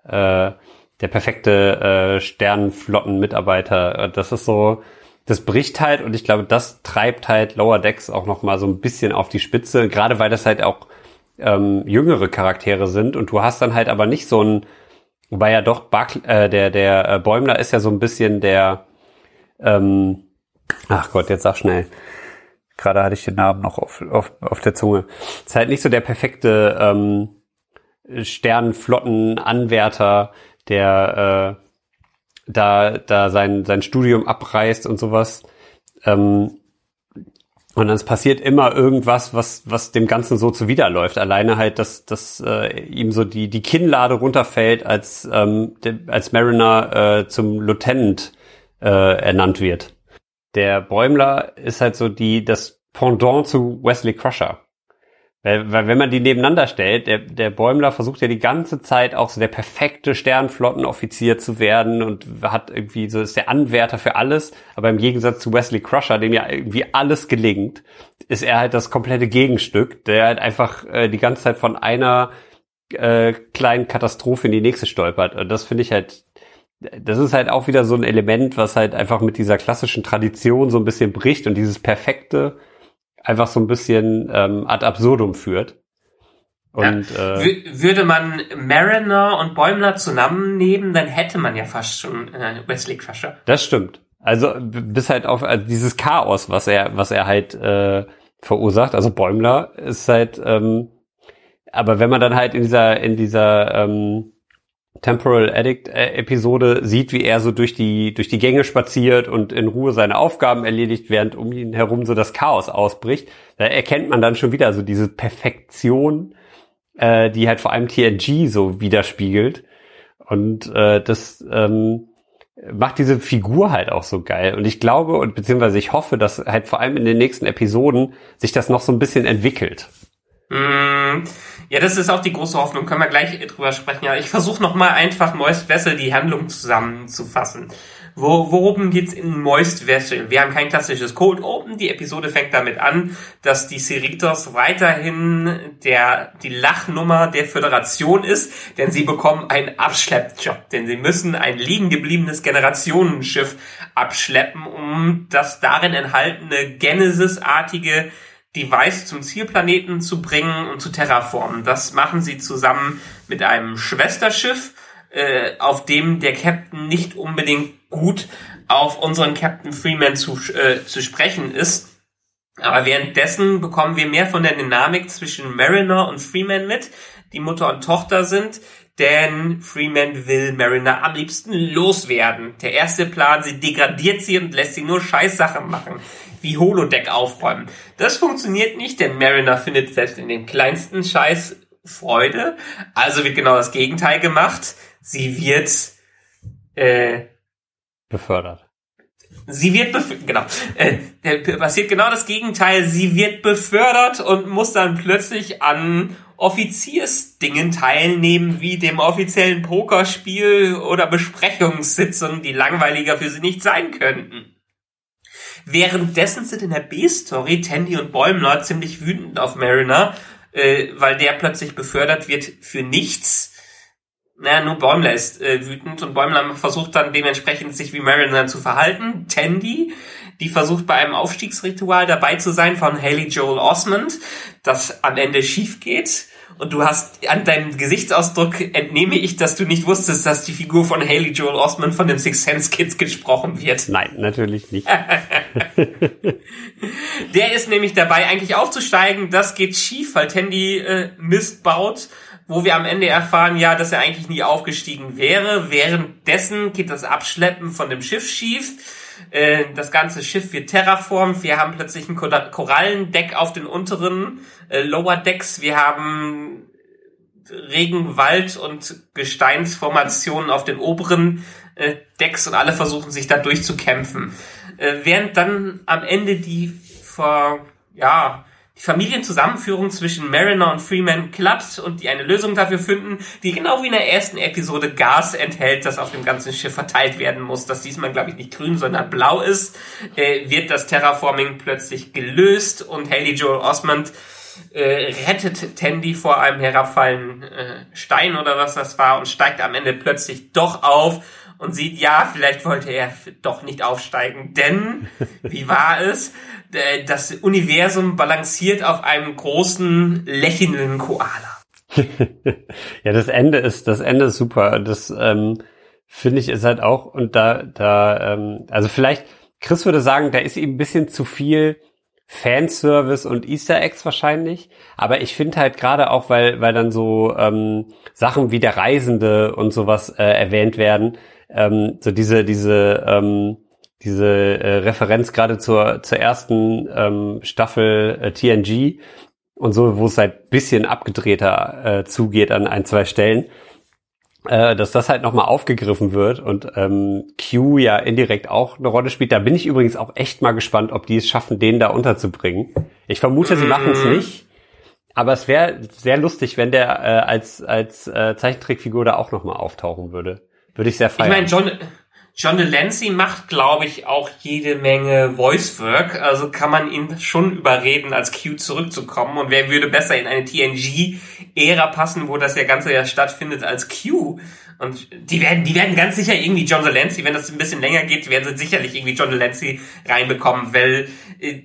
äh, der perfekte äh, Sternenflottenmitarbeiter. Das ist so, das bricht halt und ich glaube, das treibt halt Lower Decks auch noch mal so ein bisschen auf die Spitze, gerade weil das halt auch ähm, jüngere Charaktere sind und du hast dann halt aber nicht so ein, wobei ja doch Buck, äh, der der äh, Bäumler ist ja so ein bisschen der, ähm, ach Gott, jetzt sag schnell, Gerade hatte ich den Namen noch auf, auf, auf der Zunge. Ist halt nicht so der perfekte ähm, Sternenflottenanwärter, der äh, da, da sein, sein Studium abreißt und sowas. Ähm, und dann passiert immer irgendwas, was, was dem Ganzen so zuwiderläuft. Alleine halt, dass, dass äh, ihm so die, die Kinnlade runterfällt, als, ähm, als Mariner äh, zum Lieutenant äh, ernannt wird der Bäumler ist halt so die, das Pendant zu Wesley Crusher. Weil, weil wenn man die nebeneinander stellt, der, der Bäumler versucht ja die ganze Zeit auch so der perfekte Sternflottenoffizier zu werden und hat irgendwie so ist der Anwärter für alles, aber im Gegensatz zu Wesley Crusher, dem ja irgendwie alles gelingt, ist er halt das komplette Gegenstück, der halt einfach äh, die ganze Zeit von einer äh, kleinen Katastrophe in die nächste stolpert. Und das finde ich halt das ist halt auch wieder so ein Element, was halt einfach mit dieser klassischen Tradition so ein bisschen bricht und dieses Perfekte einfach so ein bisschen ähm, ad absurdum führt. Und, ja. äh, würde man Mariner und Bäumler zusammennehmen, dann hätte man ja fast schon äh, Wesley Crusher. Das stimmt. Also bis halt auf also dieses Chaos, was er, was er halt äh, verursacht. Also Bäumler ist halt, ähm, aber wenn man dann halt in dieser, in dieser ähm, Temporal Addict äh, Episode sieht, wie er so durch die durch die Gänge spaziert und in Ruhe seine Aufgaben erledigt, während um ihn herum so das Chaos ausbricht, da erkennt man dann schon wieder so diese Perfektion, äh, die halt vor allem TNG so widerspiegelt. Und äh, das ähm, macht diese Figur halt auch so geil. Und ich glaube und beziehungsweise ich hoffe, dass halt vor allem in den nächsten Episoden sich das noch so ein bisschen entwickelt. Mm, ja, das ist auch die große Hoffnung. Können wir gleich drüber sprechen. Ja, ich versuche noch mal einfach Moist Vessel die Handlung zusammenzufassen. Wo, worum geht's in Moist Vessel? Wir haben kein klassisches Cold Open. Die Episode fängt damit an, dass die Cerritos weiterhin der, die Lachnummer der Föderation ist, denn sie bekommen einen Abschleppjob, denn sie müssen ein liegen gebliebenes Generationenschiff abschleppen, um das darin enthaltene Genesis-artige Device zum Zielplaneten zu bringen und zu terraformen. Das machen sie zusammen mit einem Schwesterschiff, äh, auf dem der Captain nicht unbedingt gut auf unseren Captain Freeman zu, äh, zu sprechen ist. Aber währenddessen bekommen wir mehr von der Dynamik zwischen Mariner und Freeman mit, die Mutter und Tochter sind, denn Freeman will Mariner am liebsten loswerden. Der erste Plan, sie degradiert sie und lässt sie nur Scheißsachen machen wie Holodeck aufräumen. Das funktioniert nicht, denn Mariner findet selbst in den kleinsten Scheiß Freude. Also wird genau das Gegenteil gemacht. Sie wird äh, befördert. Sie wird befördert, genau. Äh, passiert genau das Gegenteil. Sie wird befördert und muss dann plötzlich an Offiziersdingen teilnehmen, wie dem offiziellen Pokerspiel oder Besprechungssitzungen, die langweiliger für sie nicht sein könnten. Währenddessen sind in der B-Story Tandy und Bäumler ziemlich wütend auf Mariner, äh, weil der plötzlich befördert wird für nichts. Naja, nur Bäumler ist äh, wütend und Bäumler versucht dann dementsprechend sich wie Mariner zu verhalten. Tandy, die versucht bei einem Aufstiegsritual dabei zu sein von Haley Joel Osmond, das am Ende schief geht und du hast an deinem Gesichtsausdruck entnehme ich, dass du nicht wusstest, dass die Figur von Haley Joel Osment von den Six Sense Kids gesprochen wird. Nein, natürlich nicht. [LAUGHS] Der ist nämlich dabei, eigentlich aufzusteigen. Das geht schief, weil Tandy äh, Mist baut, wo wir am Ende erfahren, ja, dass er eigentlich nie aufgestiegen wäre. Währenddessen geht das Abschleppen von dem Schiff schief äh, das ganze Schiff wird terraformt. Wir haben plötzlich ein Korallendeck auf den unteren äh, Lower Decks. Wir haben Regenwald und Gesteinsformationen auf den oberen äh, Decks und alle versuchen sich da durchzukämpfen. Äh, während dann am Ende die vor, ja, die Familienzusammenführung zwischen Mariner und Freeman klappt und die eine Lösung dafür finden, die genau wie in der ersten Episode Gas enthält, das auf dem ganzen Schiff verteilt werden muss, das diesmal, glaube ich, nicht grün, sondern blau ist, äh, wird das Terraforming plötzlich gelöst und Haley Joel Osmond äh, rettet Tandy vor einem herabfallenden äh, Stein oder was das war und steigt am Ende plötzlich doch auf und sieht, ja, vielleicht wollte er doch nicht aufsteigen, denn, wie war es? Das Universum balanciert auf einem großen, lächelnden Koala. [LAUGHS] ja, das Ende ist, das Ende ist super. Das ähm, finde ich ist halt auch, und da, da, ähm, also vielleicht, Chris würde sagen, da ist ihm ein bisschen zu viel Fanservice und Easter Eggs wahrscheinlich. Aber ich finde halt gerade auch, weil, weil dann so ähm, Sachen wie der Reisende und sowas äh, erwähnt werden, ähm, so diese, diese, ähm, diese äh, Referenz gerade zur, zur ersten ähm, Staffel äh, TNG und so, wo es halt bisschen abgedrehter äh, zugeht an ein, zwei Stellen, äh, dass das halt nochmal aufgegriffen wird und ähm, Q ja indirekt auch eine Rolle spielt. Da bin ich übrigens auch echt mal gespannt, ob die es schaffen, den da unterzubringen. Ich vermute, sie machen es mhm. nicht. Aber es wäre sehr lustig, wenn der äh, als als äh, Zeichentrickfigur da auch nochmal auftauchen würde. Würde ich sehr feiern. Ich meine, John, John Delancey macht, glaube ich, auch jede Menge Voice Work. Also kann man ihn schon überreden, als Q zurückzukommen. Und wer würde besser in eine TNG-Ära passen, wo das ja Ganze ja stattfindet, als Q? Und die werden, die werden ganz sicher irgendwie John Delancey, wenn das ein bisschen länger geht, werden sie sicherlich irgendwie John Delancey reinbekommen, weil äh,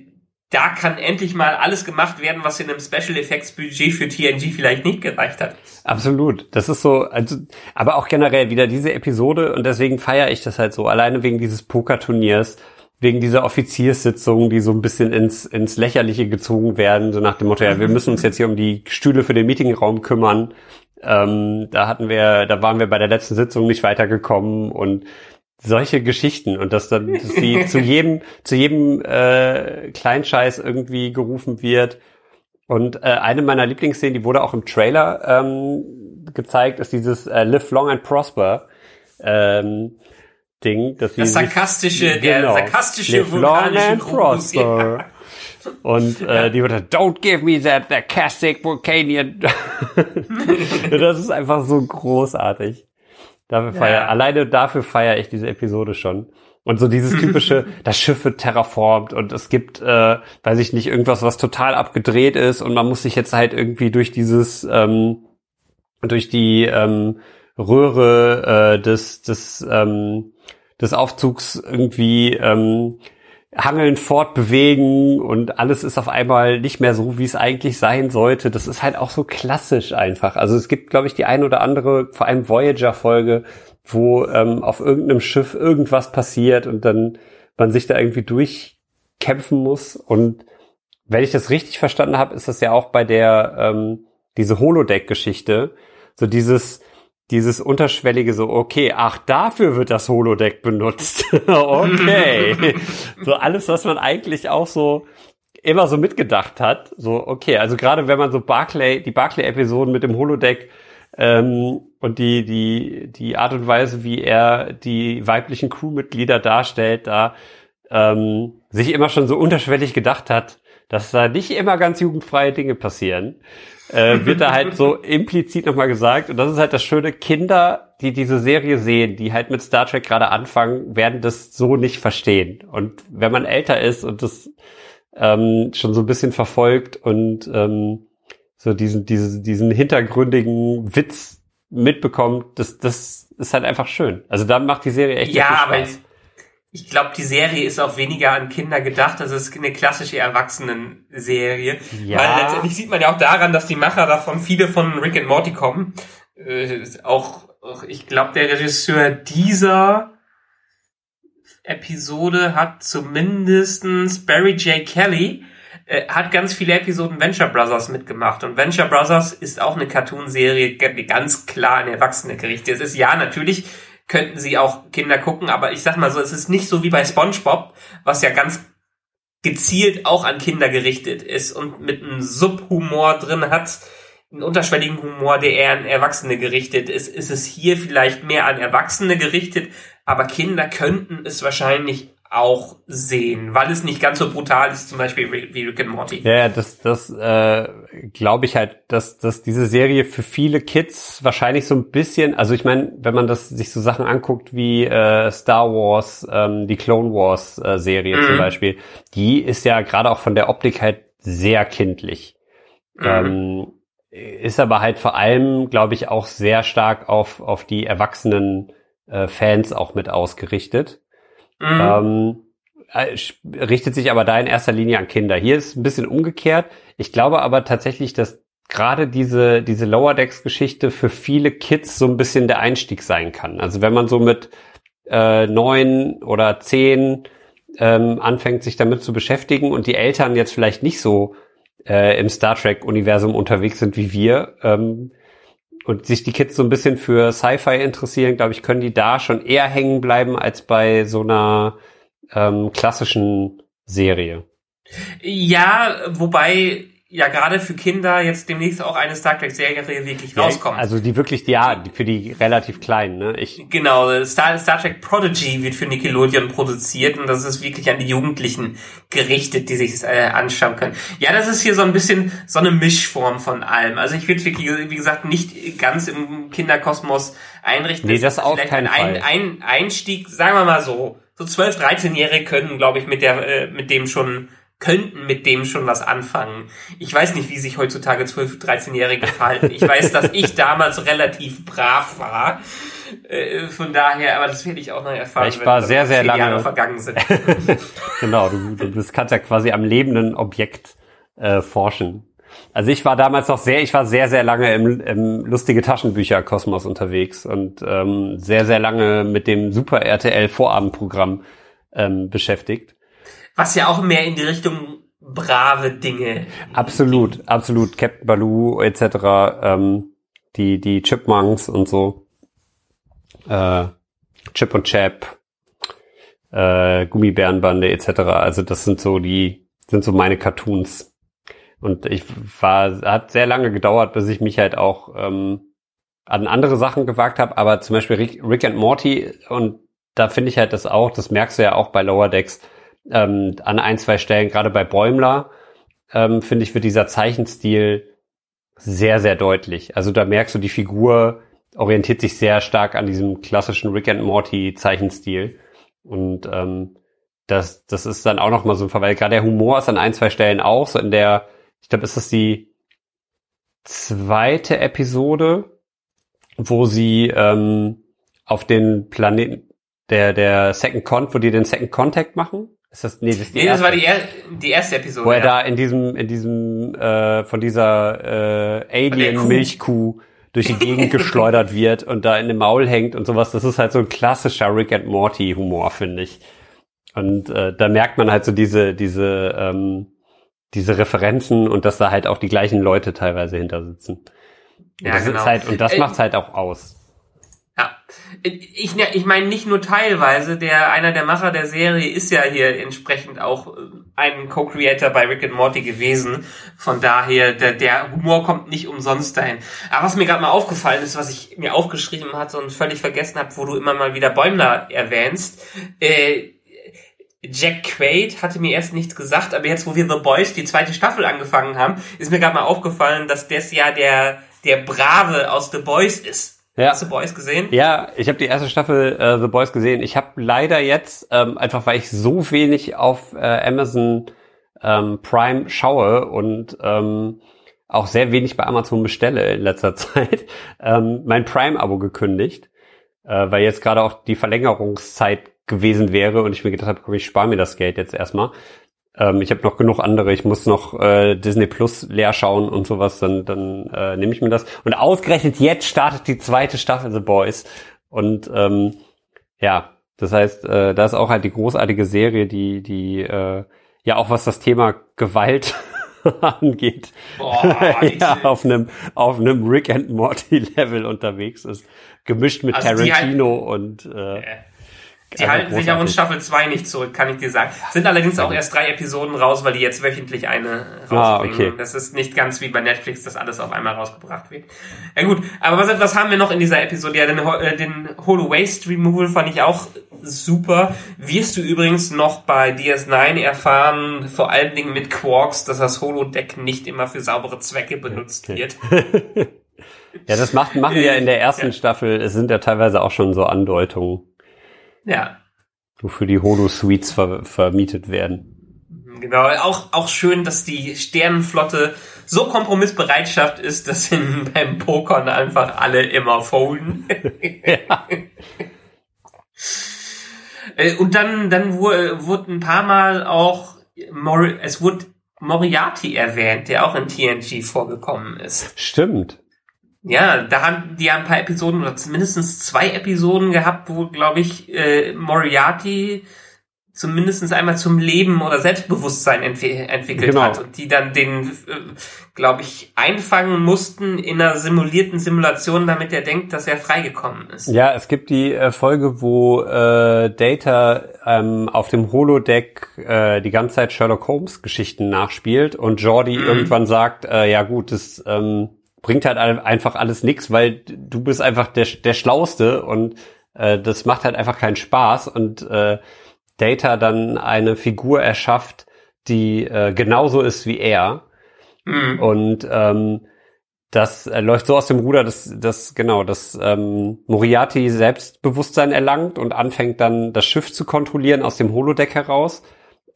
da kann endlich mal alles gemacht werden, was in einem Special Effects Budget für TNG vielleicht nicht gereicht hat. Absolut. Das ist so, also, aber auch generell wieder diese Episode und deswegen feiere ich das halt so, alleine wegen dieses Pokerturniers, wegen dieser Offizierssitzungen, die so ein bisschen ins, ins Lächerliche gezogen werden, so nach dem Motto, ja, wir müssen uns jetzt hier um die Stühle für den Meetingraum kümmern. Ähm, da hatten wir, da waren wir bei der letzten Sitzung nicht weitergekommen und solche Geschichten und dass dann dass sie zu [LAUGHS] jedem zu jedem äh, Kleinscheiß irgendwie gerufen wird und äh, eine meiner Lieblingsszenen, die wurde auch im Trailer ähm, gezeigt, ist dieses äh, Live Long and Prosper ähm, Ding, dass sie das sarkastische, sich, genau, der sarkastische Live Long and Prosper. Ja. Und äh, die wurde, don't give me that sarcastic Vulcanian. [LAUGHS] das ist einfach so großartig. Dafür feier, ja. alleine dafür feiere ich diese Episode schon. Und so dieses typische, [LAUGHS] das Schiff wird terraformt und es gibt, äh, weiß ich nicht, irgendwas, was total abgedreht ist und man muss sich jetzt halt irgendwie durch dieses, ähm, durch die ähm, Röhre äh, des, des, ähm, des Aufzugs irgendwie ähm, hangeln, fortbewegen und alles ist auf einmal nicht mehr so, wie es eigentlich sein sollte. Das ist halt auch so klassisch einfach. Also es gibt, glaube ich, die ein oder andere, vor allem Voyager-Folge, wo ähm, auf irgendeinem Schiff irgendwas passiert und dann man sich da irgendwie durchkämpfen muss. Und wenn ich das richtig verstanden habe, ist das ja auch bei der ähm, diese Holodeck-Geschichte, so dieses dieses unterschwellige so, okay, ach, dafür wird das Holodeck benutzt. [LAUGHS] okay. [LAUGHS] so alles, was man eigentlich auch so immer so mitgedacht hat. So, okay, also gerade wenn man so Barclay, die Barclay-Episoden mit dem Holodeck ähm, und die, die, die Art und Weise, wie er die weiblichen Crewmitglieder darstellt, da ähm, sich immer schon so unterschwellig gedacht hat, dass da nicht immer ganz jugendfreie Dinge passieren äh, wird da halt so [LAUGHS] implizit nochmal gesagt. Und das ist halt das Schöne, Kinder, die diese Serie sehen, die halt mit Star Trek gerade anfangen, werden das so nicht verstehen. Und wenn man älter ist und das ähm, schon so ein bisschen verfolgt und ähm, so diesen, diesen, diesen hintergründigen Witz mitbekommt, das, das ist halt einfach schön. Also dann macht die Serie echt ja, Spaß. Aber ich glaube, die Serie ist auch weniger an Kinder gedacht. Das ist eine klassische Erwachsenen-Serie. Ja. Weil letztendlich sieht man ja auch daran, dass die Macher davon viele von Rick and Morty kommen. Äh, auch, auch, ich glaube, der Regisseur dieser Episode hat zumindestens Barry J. Kelly äh, hat ganz viele Episoden Venture Brothers mitgemacht. Und Venture Brothers ist auch eine Cartoon-Serie, die ganz klar an Erwachsene gerichtet ist. Ja natürlich könnten sie auch Kinder gucken, aber ich sag mal so, es ist nicht so wie bei SpongeBob, was ja ganz gezielt auch an Kinder gerichtet ist und mit einem Subhumor drin hat, einen unterschwelligen Humor, der eher an Erwachsene gerichtet ist, ist es hier vielleicht mehr an Erwachsene gerichtet, aber Kinder könnten es wahrscheinlich auch sehen, weil es nicht ganz so brutal ist, zum Beispiel wie Rick and Morty. Ja, das, das äh, glaube ich halt, dass, dass diese Serie für viele Kids wahrscheinlich so ein bisschen, also ich meine, wenn man das sich so Sachen anguckt wie äh, Star Wars, ähm, die Clone Wars äh, Serie mhm. zum Beispiel, die ist ja gerade auch von der Optik halt sehr kindlich. Mhm. Ähm, ist aber halt vor allem, glaube ich, auch sehr stark auf, auf die erwachsenen äh, Fans auch mit ausgerichtet. Mhm. Ähm, äh, richtet sich aber da in erster Linie an Kinder. Hier ist ein bisschen umgekehrt. Ich glaube aber tatsächlich, dass gerade diese, diese Lower Decks Geschichte für viele Kids so ein bisschen der Einstieg sein kann. Also wenn man so mit äh, neun oder zehn ähm, anfängt, sich damit zu beschäftigen und die Eltern jetzt vielleicht nicht so äh, im Star Trek Universum unterwegs sind wie wir, ähm, und sich die Kids so ein bisschen für Sci-Fi interessieren, glaube ich, können die da schon eher hängen bleiben als bei so einer ähm, klassischen Serie. Ja, wobei ja gerade für Kinder jetzt demnächst auch eine Star Trek Serie wirklich rauskommt. Also die wirklich, ja, für die relativ kleinen, ne? Ich genau, Star, Star Trek Prodigy wird für Nickelodeon produziert und das ist wirklich an die Jugendlichen gerichtet, die sich äh, anschauen können. Ja, das ist hier so ein bisschen so eine Mischform von allem. Also ich will wirklich, wie gesagt, nicht ganz im Kinderkosmos einrichten. Nee, das, das auch kein ein, ein, ein Einstieg, sagen wir mal so, so 12, 13-Jährige können, glaube ich, mit der, äh, mit dem schon könnten mit dem schon was anfangen. Ich weiß nicht, wie sich heutzutage 12-, 13-Jährige verhalten. Ich weiß, dass ich damals relativ brav war. Äh, von daher, aber das werde ich auch noch erfahren. Ich war sehr, sehr lange. Jahre vergangen sind. [LAUGHS] genau, du, du bist, kannst ja quasi am lebenden Objekt äh, forschen. Also ich war damals noch sehr, ich war sehr, sehr lange im, im lustige Taschenbücher-Kosmos unterwegs und ähm, sehr, sehr lange mit dem Super RTL Vorabendprogramm ähm, beschäftigt. Was ja auch mehr in die Richtung brave Dinge. Absolut, ging. absolut. Captain Baloo etc. Ähm, die die Chipmunks und so. Äh, Chip und Chap, äh, Gummibärenbande etc. Also das sind so die sind so meine Cartoons. Und ich war hat sehr lange gedauert, bis ich mich halt auch ähm, an andere Sachen gewagt habe. Aber zum Beispiel Rick, Rick and Morty und da finde ich halt das auch. Das merkst du ja auch bei Lower Decks ähm, an ein, zwei Stellen, gerade bei Bäumler, ähm, finde ich, wird dieser Zeichenstil sehr, sehr deutlich. Also da merkst du, die Figur orientiert sich sehr stark an diesem klassischen Rick and Morty Zeichenstil. Und ähm, das, das ist dann auch noch mal so ein weil gerade der Humor ist an ein, zwei Stellen auch, so in der, ich glaube, ist das die zweite Episode, wo sie ähm, auf den Planeten der, der Second Con, wo die den Second Contact machen. Ist das, nee, das ist die nee, erste. das war die, er die erste Episode. Wo er ja. da in diesem, in diesem, äh, von dieser äh, Alien-Milchkuh durch die Gegend [LAUGHS] geschleudert wird und da in dem Maul hängt und sowas. Das ist halt so ein klassischer Rick and Morty Humor, finde ich. Und äh, da merkt man halt so diese, diese, ähm, diese Referenzen und dass da halt auch die gleichen Leute teilweise hinter sitzen. Und ja, das genau. halt, und das äh, macht's halt auch aus. Ja, ich, ich meine nicht nur teilweise, der einer der Macher der Serie ist ja hier entsprechend auch äh, ein Co-Creator bei Rick and Morty gewesen. Von daher, der, der Humor kommt nicht umsonst dahin. Aber was mir gerade mal aufgefallen ist, was ich mir aufgeschrieben hatte und völlig vergessen habe, wo du immer mal wieder Bäumler erwähnst, äh, Jack Quaid hatte mir erst nichts gesagt, aber jetzt, wo wir The Boys die zweite Staffel angefangen haben, ist mir gerade mal aufgefallen, dass das ja der, der Brave aus The Boys ist. Ja. Hast du Boys gesehen? Ja, ich habe die erste Staffel äh, The Boys gesehen. Ich habe leider jetzt, ähm, einfach weil ich so wenig auf äh, Amazon ähm, Prime schaue und ähm, auch sehr wenig bei Amazon bestelle in letzter [LAUGHS] Zeit, ähm, mein Prime-Abo gekündigt, äh, weil jetzt gerade auch die Verlängerungszeit gewesen wäre und ich mir gedacht habe, komm, ich spare mir das Geld jetzt erstmal. Ähm, ich habe noch genug andere. Ich muss noch äh, Disney Plus leer schauen und sowas. Dann, dann äh, nehme ich mir das. Und ausgerechnet jetzt startet die zweite Staffel The Boys. Und ähm, ja, das heißt, äh, da ist auch halt die großartige Serie, die, die äh, ja auch was das Thema Gewalt [LAUGHS] angeht, Boah, [LAUGHS] ja, auf einem auf einem Rick and Morty [LAUGHS] Level unterwegs ist, gemischt mit also Tarantino halt, und äh, die halten sich auch in Staffel 2 nicht zurück, kann ich dir sagen. Sind allerdings auch erst drei Episoden raus, weil die jetzt wöchentlich eine rausbringen. Ah, okay. Das ist nicht ganz wie bei Netflix, dass alles auf einmal rausgebracht wird. Ja gut, aber was, was haben wir noch in dieser Episode? Ja, den, äh, den Holo Waste Removal fand ich auch super. Wirst du übrigens noch bei DS9 erfahren, vor allen Dingen mit Quarks, dass das Holodeck nicht immer für saubere Zwecke benutzt okay. wird. [LAUGHS] ja, das macht, machen wir in der ersten ja. Staffel. Es sind ja teilweise auch schon so Andeutungen. Ja. Wofür die Holo-Suites ver vermietet werden. Genau, auch, auch schön, dass die Sternenflotte so kompromissbereitschaft ist, dass sie [LAUGHS] beim Pokern einfach alle immer folden. [LAUGHS] ja. Äh, und dann, dann wurde, wurde ein paar Mal auch, Mor es wurde Moriarty erwähnt, der auch in TNG vorgekommen ist. Stimmt. Ja, da haben die haben ein paar Episoden oder mindestens zwei Episoden gehabt, wo, glaube ich, äh, Moriarty zumindest einmal zum Leben oder Selbstbewusstsein entwi entwickelt Genau. hat und die dann den, äh, glaube ich, einfangen mussten in einer simulierten Simulation, damit er denkt, dass er freigekommen ist. Ja, es gibt die äh, Folge, wo äh, Data ähm, auf dem Holodeck äh, die ganze Zeit Sherlock Holmes Geschichten nachspielt und Jordi Mhm. irgendwann sagt, äh, ja gut, das ähm, bringt halt einfach alles nix, weil du bist einfach der, der Schlauste und äh, das macht halt einfach keinen Spaß und äh, Data dann eine Figur erschafft, die äh, genauso ist wie er. Mhm. Und ähm, das äh, läuft so aus dem Ruder, dass, dass genau, dass ähm, Moriarty Selbstbewusstsein erlangt und anfängt dann das Schiff zu kontrollieren aus dem Holodeck heraus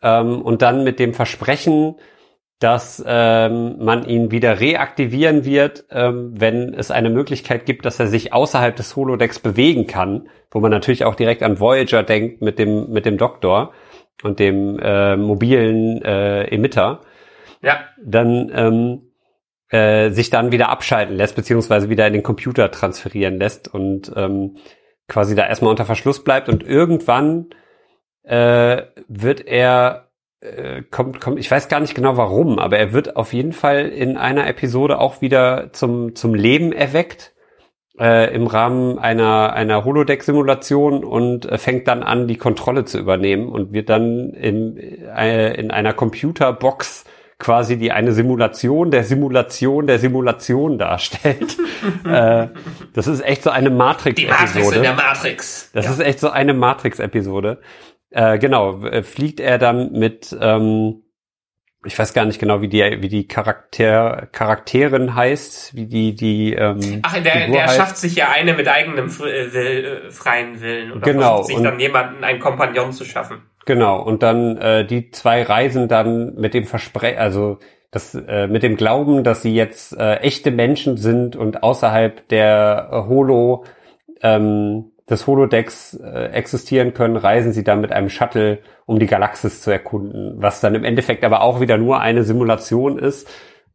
ähm, und dann mit dem Versprechen, dass ähm, man ihn wieder reaktivieren wird, ähm, wenn es eine Möglichkeit gibt, dass er sich außerhalb des Holodecks bewegen kann, wo man natürlich auch direkt an Voyager denkt mit dem mit dem Doktor und dem äh, mobilen äh, Emitter Ja. dann ähm, äh, sich dann wieder abschalten lässt, beziehungsweise wieder in den Computer transferieren lässt und ähm, quasi da erstmal unter Verschluss bleibt und irgendwann äh, wird er äh, kommt, kommt, ich weiß gar nicht genau warum, aber er wird auf jeden Fall in einer Episode auch wieder zum, zum Leben erweckt äh, im Rahmen einer, einer Holodeck-Simulation und äh, fängt dann an, die Kontrolle zu übernehmen und wird dann in, äh, in einer Computerbox quasi die eine Simulation der Simulation der Simulation darstellt. [LAUGHS] äh, das ist echt so eine Die Matrix in Matrix-Episode. der Matrix. Das ja. ist echt so eine Matrix-Episode. Äh, genau, äh, fliegt er dann mit, ähm, ich weiß gar nicht genau, wie die, wie die Charakter, Charakterin heißt, wie die, die, ähm, Ach, der, Figur der heißt. schafft sich ja eine mit eigenem äh, will, äh, freien Willen oder Genau, versucht sich und- dann jemanden, einen Kompagnon zu schaffen. Genau, und dann äh, die zwei reisen dann mit dem Versprechen, also das äh, mit dem Glauben, dass sie jetzt äh, echte Menschen sind und außerhalb der äh, Holo ähm, des Holodecks äh, existieren können, reisen sie dann mit einem Shuttle, um die Galaxis zu erkunden, was dann im Endeffekt aber auch wieder nur eine Simulation ist.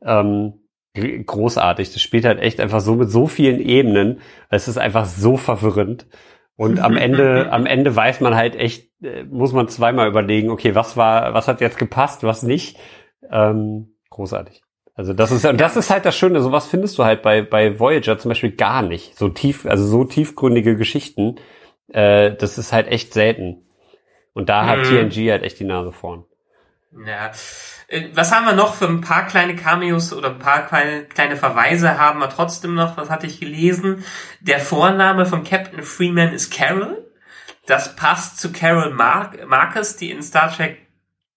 Ähm, gr- großartig. Das spielt halt echt einfach so mit so vielen Ebenen. Es ist einfach so verwirrend. Und am [LAUGHS] Ende, am Ende weiß man halt echt, äh, muss man zweimal überlegen, okay, was war, was hat jetzt gepasst, was nicht. Ähm, großartig. Also das ist, und das ist halt das Schöne, sowas findest du halt bei, bei Voyager zum Beispiel gar nicht. So tief, also so tiefgründige Geschichten, äh, das ist halt echt selten. Und da hat Mhm. TNG halt echt die Nase vorn. Ja. Was haben wir noch für ein paar kleine Cameos oder ein paar kleine, kleine Verweise haben wir trotzdem noch? Was hatte ich gelesen? Der Vorname von Captain Freeman ist Carol. Das passt zu Carol Mar Marcus, die in Star Trek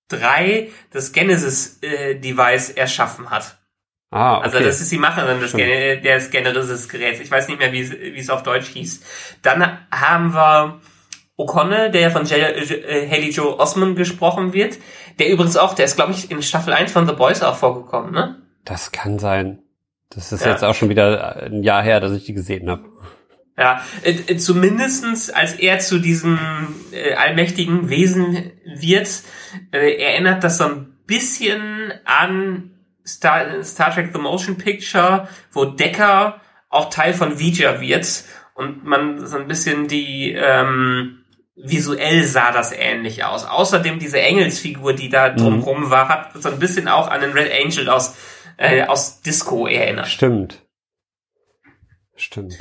3 das Genesis-Device erschaffen hat. Ah, okay. Also das ist die Macherin des. Gen des Genesis-Geräts. Ich weiß nicht mehr, wie es, auf Deutsch hieß. Dann haben wir O'Connell, der ja von J äh, Haley Joe Osmond gesprochen wird. Der übrigens auch, der ist, glaube ich, in Staffel 1 von The Boys auch vorgekommen, ne? das kann sein. Das ist Ja. jetzt auch schon wieder ein Jahr her, dass ich die gesehen habe. Ja, äh, äh, zumindestens als er zu diesem äh, allmächtigen Wesen wird, äh, erinnert das so ein bisschen an Star, Star Trek The Motion Picture, wo Decker auch Teil von Vija wird und man so ein bisschen die ähm, visuell sah das ähnlich aus. Außerdem diese Engelsfigur, die da drumrum war, hat so ein bisschen auch an den Red Angel aus äh, aus Disco erinnert. Stimmt. Stimmt.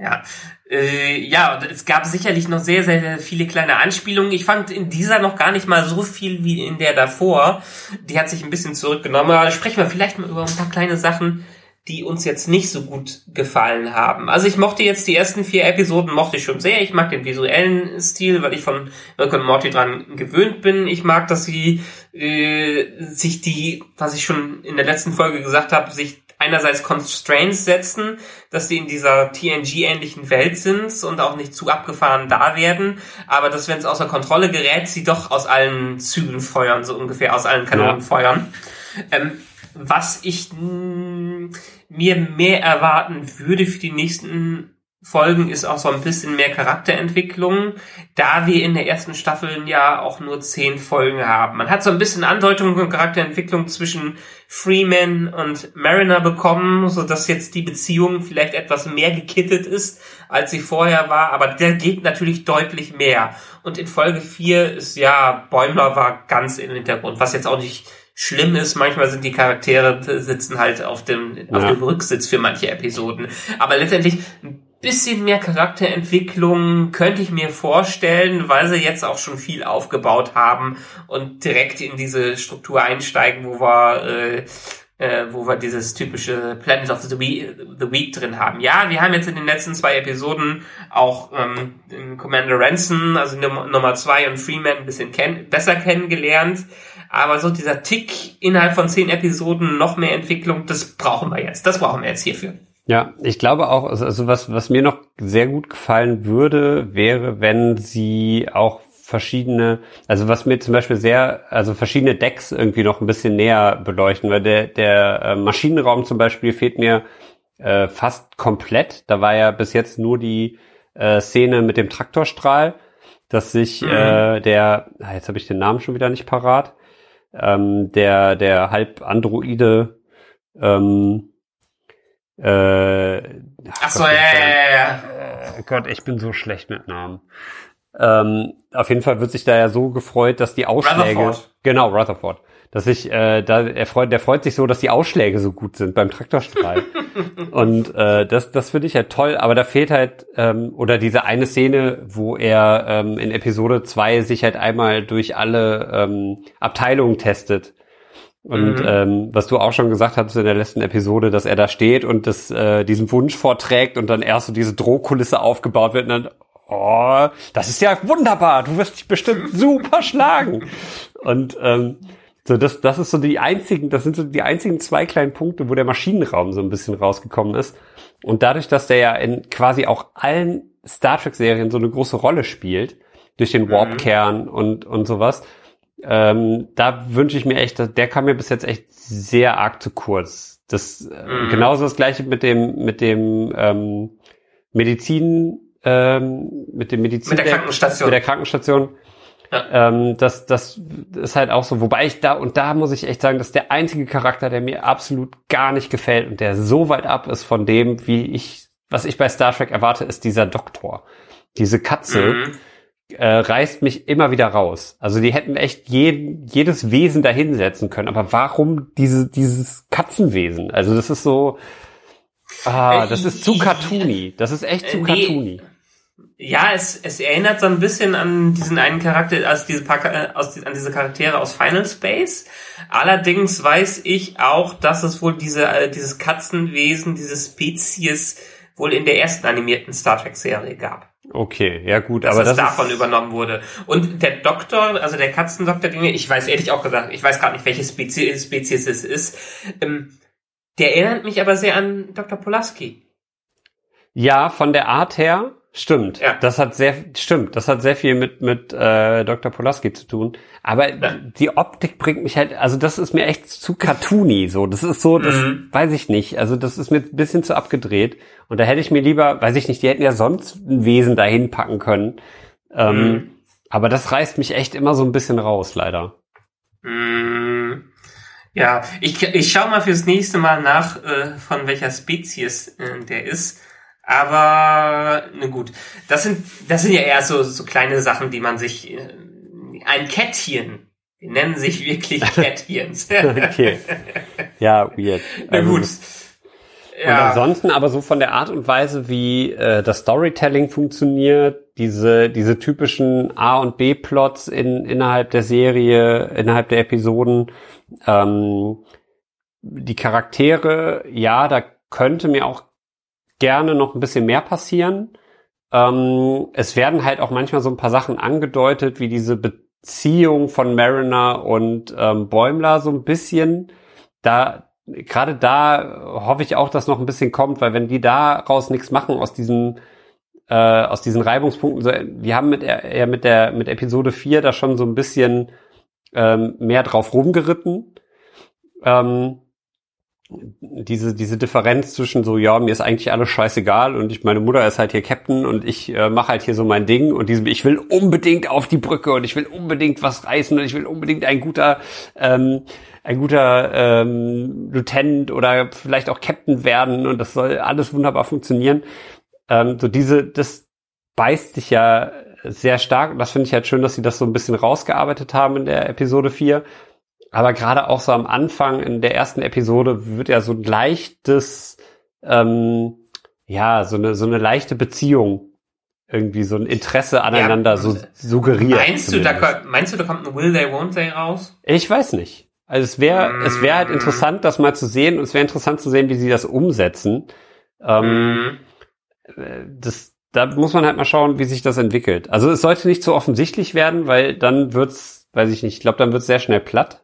Ja, äh, ja, und es gab sicherlich noch sehr, sehr, viele kleine Anspielungen. Ich fand in dieser noch gar nicht mal so viel wie in der davor. Die hat sich ein bisschen zurückgenommen. Aber sprechen wir vielleicht mal über ein paar kleine Sachen, die uns jetzt nicht so gut gefallen haben. Also ich mochte jetzt die ersten vier Episoden, mochte ich schon sehr. Ich mag den visuellen Stil, weil ich von Rick und Morty dran gewöhnt bin. Ich mag, dass sie äh, sich die, was ich schon in der letzten Folge gesagt habe, sich einerseits Constraints setzen, dass sie in dieser TNG-ähnlichen Welt sind und auch nicht zu abgefahren da werden, aber dass, wenn es außer Kontrolle gerät, sie doch aus allen Zügen feuern, so ungefähr aus allen Kanonen Ja. feuern. Ähm, was ich mir mehr erwarten würde für die nächsten Folgen ist auch so ein bisschen mehr Charakterentwicklung, da wir in der ersten Staffel ja auch nur zehn Folgen haben. Man hat so ein bisschen Andeutung von Charakterentwicklung zwischen Freeman und Mariner bekommen, so dass jetzt die Beziehung vielleicht etwas mehr gekittet ist, als sie vorher war, aber der geht natürlich deutlich mehr. Und in Folge 4 ist ja, Bäumler war ganz im Hintergrund, was jetzt auch nicht schlimm ist. Manchmal sind die Charaktere sitzen halt auf dem, ja. auf dem Rücksitz für manche Episoden. Aber letztendlich bisschen mehr Charakterentwicklung könnte ich mir vorstellen, weil sie jetzt auch schon viel aufgebaut haben und direkt in diese Struktur einsteigen, wo wir äh, äh, wo wir dieses typische Planet of the Week, the Week drin haben. Ja, wir haben jetzt in den letzten zwei Episoden auch ähm, Commander Ransom, also Nummer zwei und Freeman ein bisschen kenn besser kennengelernt. Aber so dieser Tick innerhalb von zehn Episoden noch mehr Entwicklung, das brauchen wir jetzt. Das brauchen wir jetzt hierfür. Ja, ich glaube auch, also, also was, was mir noch sehr gut gefallen würde, wäre, wenn sie auch verschiedene, also was mir zum Beispiel sehr, also verschiedene Decks irgendwie noch ein bisschen näher beleuchten, weil der, der äh, Maschinenraum zum Beispiel fehlt mir äh, fast komplett. Da war ja bis jetzt nur die äh, Szene mit dem Traktorstrahl, dass sich mhm. äh, der, ah, jetzt habe ich den Namen schon wieder nicht parat, ähm, der, der halb Androide, ähm, äh, ach so, ja, ja, ja. Äh, Gott, ich bin so schlecht mit Namen. Ähm, auf jeden Fall wird sich da ja so gefreut, dass die Ausschläge, Rutherford. genau Rutherford, dass ich äh, da er freut, der freut sich so, dass die Ausschläge so gut sind beim Traktorstrahl [LAUGHS] und äh, das das finde ich ja toll, aber da fehlt halt ähm, oder diese eine Szene, wo er ähm, in Episode zwei sich halt einmal durch alle ähm, Abteilungen testet und mhm. ähm, was du auch schon gesagt hattest in der letzten Episode, dass er da steht und das, äh, diesen Wunsch vorträgt und dann erst so diese Drohkulisse aufgebaut wird und dann, oh, das ist ja wunderbar, du wirst dich bestimmt [LAUGHS] super schlagen. Und ähm, so, das, das ist so die einzigen, das sind so die einzigen zwei kleinen Punkte, wo der Maschinenraum so ein bisschen rausgekommen ist. Und dadurch, dass der ja in quasi auch allen Star Trek-Serien so eine große Rolle spielt, durch den mhm. Warp-Kern und, und sowas, ähm, da wünsche ich mir echt, der kam mir bis jetzt echt sehr arg zu kurz. Das äh, mhm. genauso das gleiche mit dem mit dem ähm, Medizin ähm, mit dem Medizin mit der Krankenstation. Mit der Krankenstation. Ja. Ähm, das, das ist halt auch so, wobei ich da, und da muss ich echt sagen, das ist der einzige Charakter, der mir absolut gar nicht gefällt und der so weit ab ist von dem, wie ich, was ich bei Star Trek erwarte, ist dieser Doktor. Diese Katze, mhm äh, reißt mich immer wieder raus. Also die hätten echt jeden, jedes Wesen dahinsetzen können. Aber warum diese, dieses Katzenwesen? Also das ist so, ah, das ist zu cartoony. Das ist echt zu nee. cartoony. Ja, es, es erinnert so ein bisschen an diesen einen Charakter, also diese paar, äh, aus, an diese Charaktere aus Final Space. Allerdings weiß ich auch, dass es wohl diese, äh, dieses Katzenwesen, diese Spezies wohl in der ersten animierten Star Trek Serie gab. Okay, ja gut, dass aber das davon übernommen wurde. Und der Doktor, also der Katzendoktor, den ich weiß ehrlich auch gesagt, ich weiß gerade nicht, welche Spezies, Spezies es ist. Ähm, der erinnert mich aber sehr an Dr. Polaski. Ja, von der Art her Stimmt, ja. das hat sehr stimmt, das hat sehr viel mit mit äh, Dr. Polaski zu tun. Aber ja. die Optik bringt mich halt, also das ist mir echt zu cartoony so. Das ist so, das mhm. weiß ich nicht. Also das ist mir ein bisschen zu abgedreht. Und da hätte ich mir lieber, weiß ich nicht, die hätten ja sonst ein Wesen dahin packen können. Ähm, mhm. Aber das reißt mich echt immer so ein bisschen raus, leider. Mhm. Ja, ich, ich schau mal fürs nächste Mal nach, äh, von welcher Spezies äh, der ist. Aber, na gut, das sind, das sind ja eher so, so kleine Sachen, die man sich, äh, ein Kettchen, die nennen sich wirklich [LAUGHS] Kettchens. [LAUGHS] okay. Ja, weird. [LAUGHS] Na gut. Also, ja. Und ansonsten aber so von der Art und Weise, wie äh, das Storytelling funktioniert, diese, diese typischen A- und B-Plots in, innerhalb der Serie, innerhalb der Episoden, ähm, die Charaktere, ja, da könnte mir auch gerne noch ein bisschen mehr passieren. Ähm, es werden halt auch manchmal so ein paar Sachen angedeutet, wie diese Beziehung von Mariner und ähm, Bäumler so ein bisschen. Da gerade da hoffe ich auch, dass noch ein bisschen kommt, weil wenn die daraus nichts machen aus diesem äh, aus diesen Reibungspunkten, so, wir haben mit er mit der mit Episode 4 da schon so ein bisschen ähm, mehr drauf rumgeritten. Ähm, diese, diese Differenz zwischen so, ja, mir ist eigentlich alles scheißegal und ich, meine Mutter ist halt hier Captain und ich äh, mache halt hier so mein Ding und diesem, ich will unbedingt auf die Brücke und ich will unbedingt was reißen und ich will unbedingt ein guter, ähm, ein guter ähm, Lieutenant oder vielleicht auch Captain werden und das soll alles wunderbar funktionieren. Ähm, so diese, das beißt sich ja sehr stark und das finde ich halt schön, dass sie das so ein bisschen rausgearbeitet haben in der Episode 4 aber gerade auch so am Anfang in der ersten Episode wird ja so ein leichtes, ähm, ja, so eine, so eine leichte Beziehung irgendwie so ein Interesse aneinander ja, so suggeriert. Meinst du, da, meinst du, da kommt ein Will They, Won't They raus? Ich weiß nicht. Also es wäre, mm. es wäre halt interessant, das mal zu sehen und es wäre interessant zu sehen, wie sie das umsetzen. Ähm, mm. Das, da muss man halt mal schauen, wie sich das entwickelt. Also es sollte nicht zu offensichtlich werden, weil dann wird's, weiß ich nicht, ich glaube, dann wird's sehr schnell platt.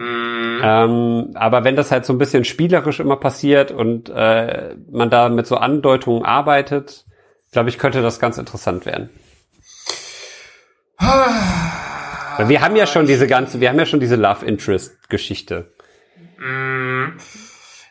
Mhm. Ähm, aber wenn das halt so ein bisschen spielerisch immer passiert und äh, man da mit so Andeutungen arbeitet, glaube ich, könnte das ganz interessant werden. Weil wir haben ja schon diese ganze, wir haben ja schon diese Love Interest Geschichte. Mm,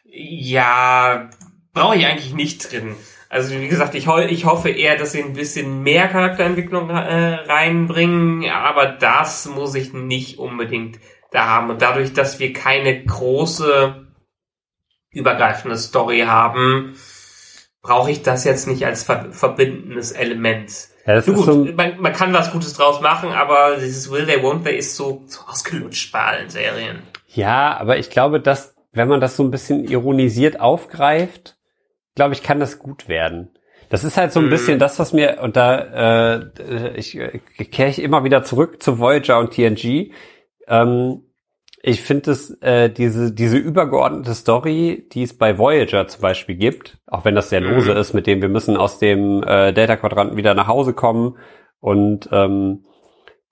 ja, brauche ich eigentlich nicht drin. Also wie gesagt, ich, ho ich hoffe eher, dass sie ein bisschen mehr Charakterentwicklung äh, reinbringen, aber das muss ich nicht unbedingt da haben. Und dadurch, dass wir keine große übergreifende Story haben, brauche ich das jetzt nicht als ver verbindendes Element. Ja, das gut, so man, man, kann was Gutes draus machen, aber dieses Will They Won't They ist so, so ausgelutscht bei allen Serien. Ja, aber ich glaube, dass wenn man das so ein bisschen ironisiert aufgreift, glaube ich, kann das gut werden. Das ist halt so ein mhm. bisschen das, was mir, und da äh, ich, äh, kehre ich immer wieder zurück zu Voyager und TNG. Ähm, ich finde es, äh, diese, diese übergeordnete Story, die es bei Voyager zum Beispiel gibt, auch wenn das sehr lose mhm. ist, mit dem wir müssen aus dem äh, Delta-Quadranten wieder nach Hause kommen und ähm,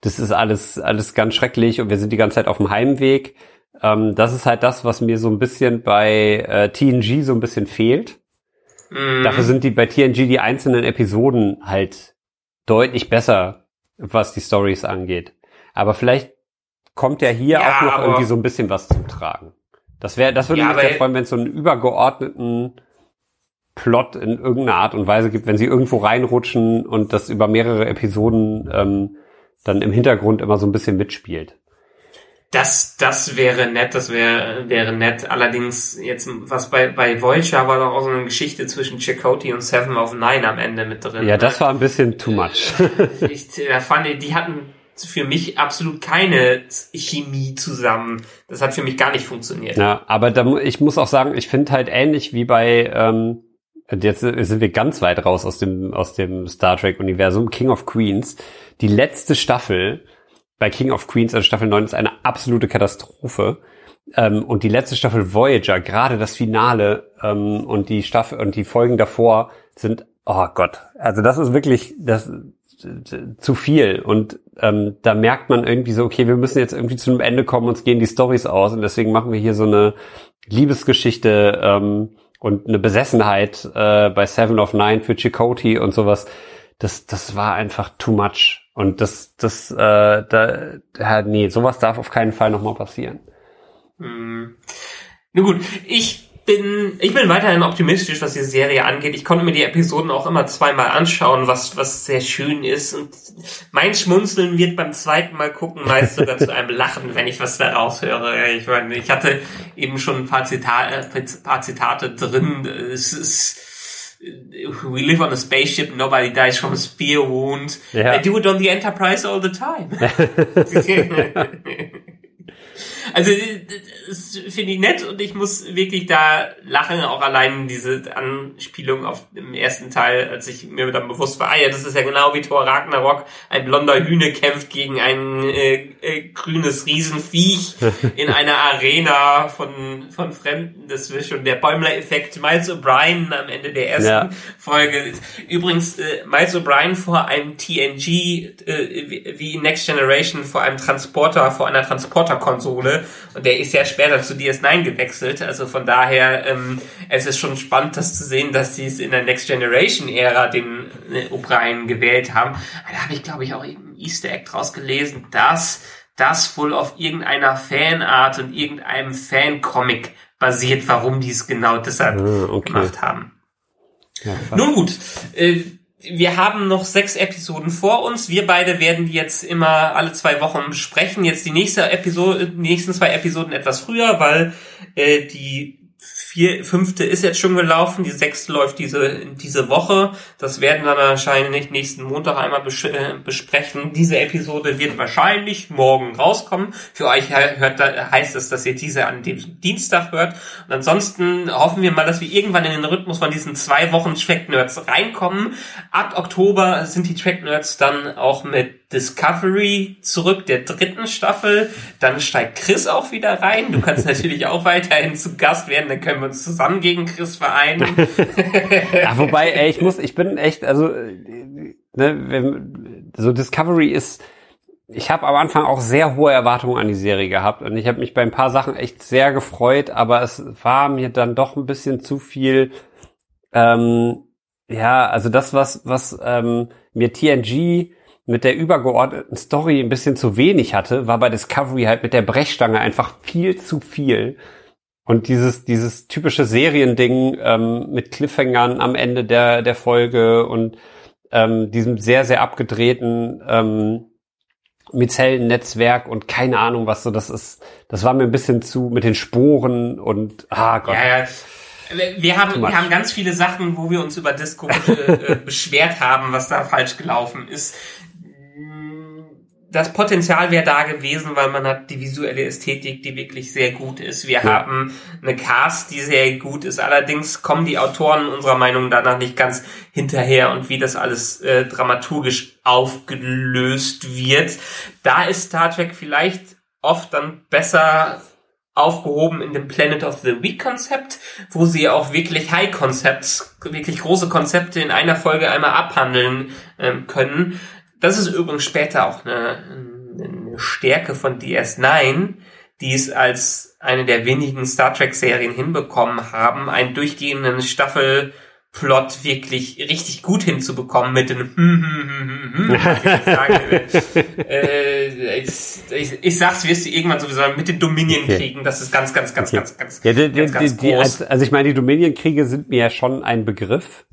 das ist alles, alles ganz schrecklich und wir sind die ganze Zeit auf dem Heimweg. Ähm, das ist halt das, was mir so ein bisschen bei äh, TNG so ein bisschen fehlt. Mhm. Dafür sind die bei TNG die einzelnen Episoden halt deutlich besser, was die Stories angeht. Aber vielleicht kommt ja hier ja, auch noch irgendwie so ein bisschen was zum Tragen. Das wäre, das würde ja, mich sehr freuen, wenn es so einen übergeordneten Plot in irgendeiner Art und Weise gibt, wenn sie irgendwo reinrutschen und das über mehrere Episoden ähm, dann im Hintergrund immer so ein bisschen mitspielt. Das, das wäre nett, das wäre, wäre nett. Allerdings jetzt, was bei, bei Voyager war doch auch so eine Geschichte zwischen Chakotay und Seven of Nine am Ende mit drin. Ja, das war ein bisschen too much. ich, da fand ich, die hatten für mich absolut keine Chemie zusammen. Das hat für mich gar nicht funktioniert. Ja, aber da, ich muss auch sagen, ich finde halt ähnlich wie bei, ähm, jetzt sind wir ganz weit raus aus dem, aus dem Star Trek Universum, King of Queens. Die letzte Staffel bei King of Queens, also Staffel 9, ist eine absolute Katastrophe. Ähm, und die letzte Staffel Voyager, gerade das Finale ähm, und die Staffel und die Folgen davor sind, oh Gott, also das ist wirklich, das, zu viel und ähm, da merkt man irgendwie so, okay, wir müssen jetzt irgendwie zu einem Ende kommen, uns gehen die Stories aus und deswegen machen wir hier so eine Liebesgeschichte ähm, und eine Besessenheit äh, bei Seven of Nine für Chakotay und sowas. Das, das war einfach too much und das, das, äh, da, ja, nee, sowas darf auf keinen Fall nochmal passieren. Hm. Nun gut, ich bin, ich bin weiterhin optimistisch, was die Serie angeht. Ich konnte mir die Episoden auch immer zweimal anschauen, was, was sehr schön ist. Und mein Schmunzeln wird beim zweiten Mal gucken meist sogar zu einem [LAUGHS] Lachen, wenn ich was da raushöre. Ich meine, ich hatte eben schon ein paar Zitate, paar Zitate drin. Es ist, We live on a spaceship, nobody dies from a spear wound. Ja. I do it on the Enterprise all the time. [LAUGHS] [LAUGHS] Also das finde ich nett und ich muss wirklich da lachen, auch allein diese Anspielung auf dem ersten Teil, als ich mir dann bewusst war, ah ja, das ist ja genau wie Thor Ragnarok, ein blonder Hühne kämpft gegen ein äh, äh, grünes Riesenviech [LAUGHS] in einer Arena von, von Fremden. Das ist schon der Bäumler-Effekt. Miles O'Brien am Ende der ersten ja. Folge. Übrigens, äh, Miles O'Brien vor einem TNG, äh, wie Next Generation vor einem Transporter, vor einer Transporterkonsole und der ist ja später zu DS9 gewechselt. Also von daher, ähm, es ist schon spannend, das zu sehen, dass sie es in der Next Generation Ära den äh, O'Brien gewählt haben. Da habe ich, glaube ich, auch eben ein Easter Egg draus gelesen, dass das wohl auf irgendeiner Fanart und irgendeinem Fancomic basiert, warum die es genau deshalb Ah, okay. gemacht haben. Ja. Nun gut, äh, wir haben noch sechs Episoden vor uns. Wir beide werden die jetzt immer alle zwei Wochen besprechen. Jetzt die nächste Episode, die nächsten zwei Episoden etwas früher, weil äh, die vier, fünfte ist jetzt schon gelaufen, die sechste läuft diese, diese Woche. Das werden wir wahrscheinlich nächsten Montag einmal bes äh, besprechen. Diese Episode wird wahrscheinlich morgen rauskommen. Für euch hört, heißt es, dass ihr diese an dem Dienstag hört. Und ansonsten hoffen wir mal, dass wir irgendwann in den Rhythmus von diesen zwei Wochen Track Nerds reinkommen. Ab Oktober sind die Track Nerds dann auch mit Discovery zurück, der dritten Staffel. Dann steigt Chris auch wieder rein. Du kannst [LAUGHS] natürlich auch weiterhin zu Gast werden. Dann können wir uns zusammen gegen Chris vereinen. [LAUGHS] Ja, wobei, ey, ich muss, ich bin echt, also, ne, wenn, so Discovery ist, ich habe am Anfang auch sehr hohe Erwartungen an die Serie gehabt und ich habe mich bei ein paar Sachen echt sehr gefreut, aber es war mir dann doch ein bisschen zu viel, ähm, ja, also das, was, was ähm, mir TNG mit der übergeordneten Story ein bisschen zu wenig hatte, war bei Discovery halt mit der Brechstange einfach viel zu viel. Und dieses, dieses typische Seriending ähm, mit Cliffhangern am Ende der, der Folge und ähm, diesem sehr, sehr abgedrehten ähm, Mizellennetzwerk und keine Ahnung, was so das ist. Das war mir ein bisschen zu mit den Sporen und ah Gott. Ja, ja. Wir haben, wir haben ganz viele Sachen, wo wir uns über Disco äh, äh, beschwert haben, was da falsch gelaufen ist. Das Potenzial wäre da gewesen, weil man hat die visuelle Ästhetik, die wirklich sehr gut ist. Wir Ja. haben eine Cast, die sehr gut ist. Allerdings kommen die Autoren unserer Meinung danach nicht ganz hinterher und wie das alles äh, dramaturgisch aufgelöst wird. Da ist Star Trek vielleicht oft dann besser aufgehoben in dem Planet of the Week Konzept, wo sie auch wirklich High Concepts, wirklich große Konzepte in einer Folge einmal abhandeln ähm, können. Das ist übrigens später auch eine, eine Stärke von DS9, die es als eine der wenigen Star Trek Serien hinbekommen haben, einen durchgehenden Staffelplot wirklich richtig gut hinzubekommen mit den hm, hm, hm, hm, hm. Ich sage, [LAUGHS] äh, ich, ich, ich sag's, wirst du irgendwann sowieso mit den Dominion Okay. kriegen. Das ist ganz, ganz, ganz, ganz, ganz, Ja, die, die, ganz, ganz die, die, groß. als, also ich meine, die Dominionkriege sind mir ja schon ein Begriff.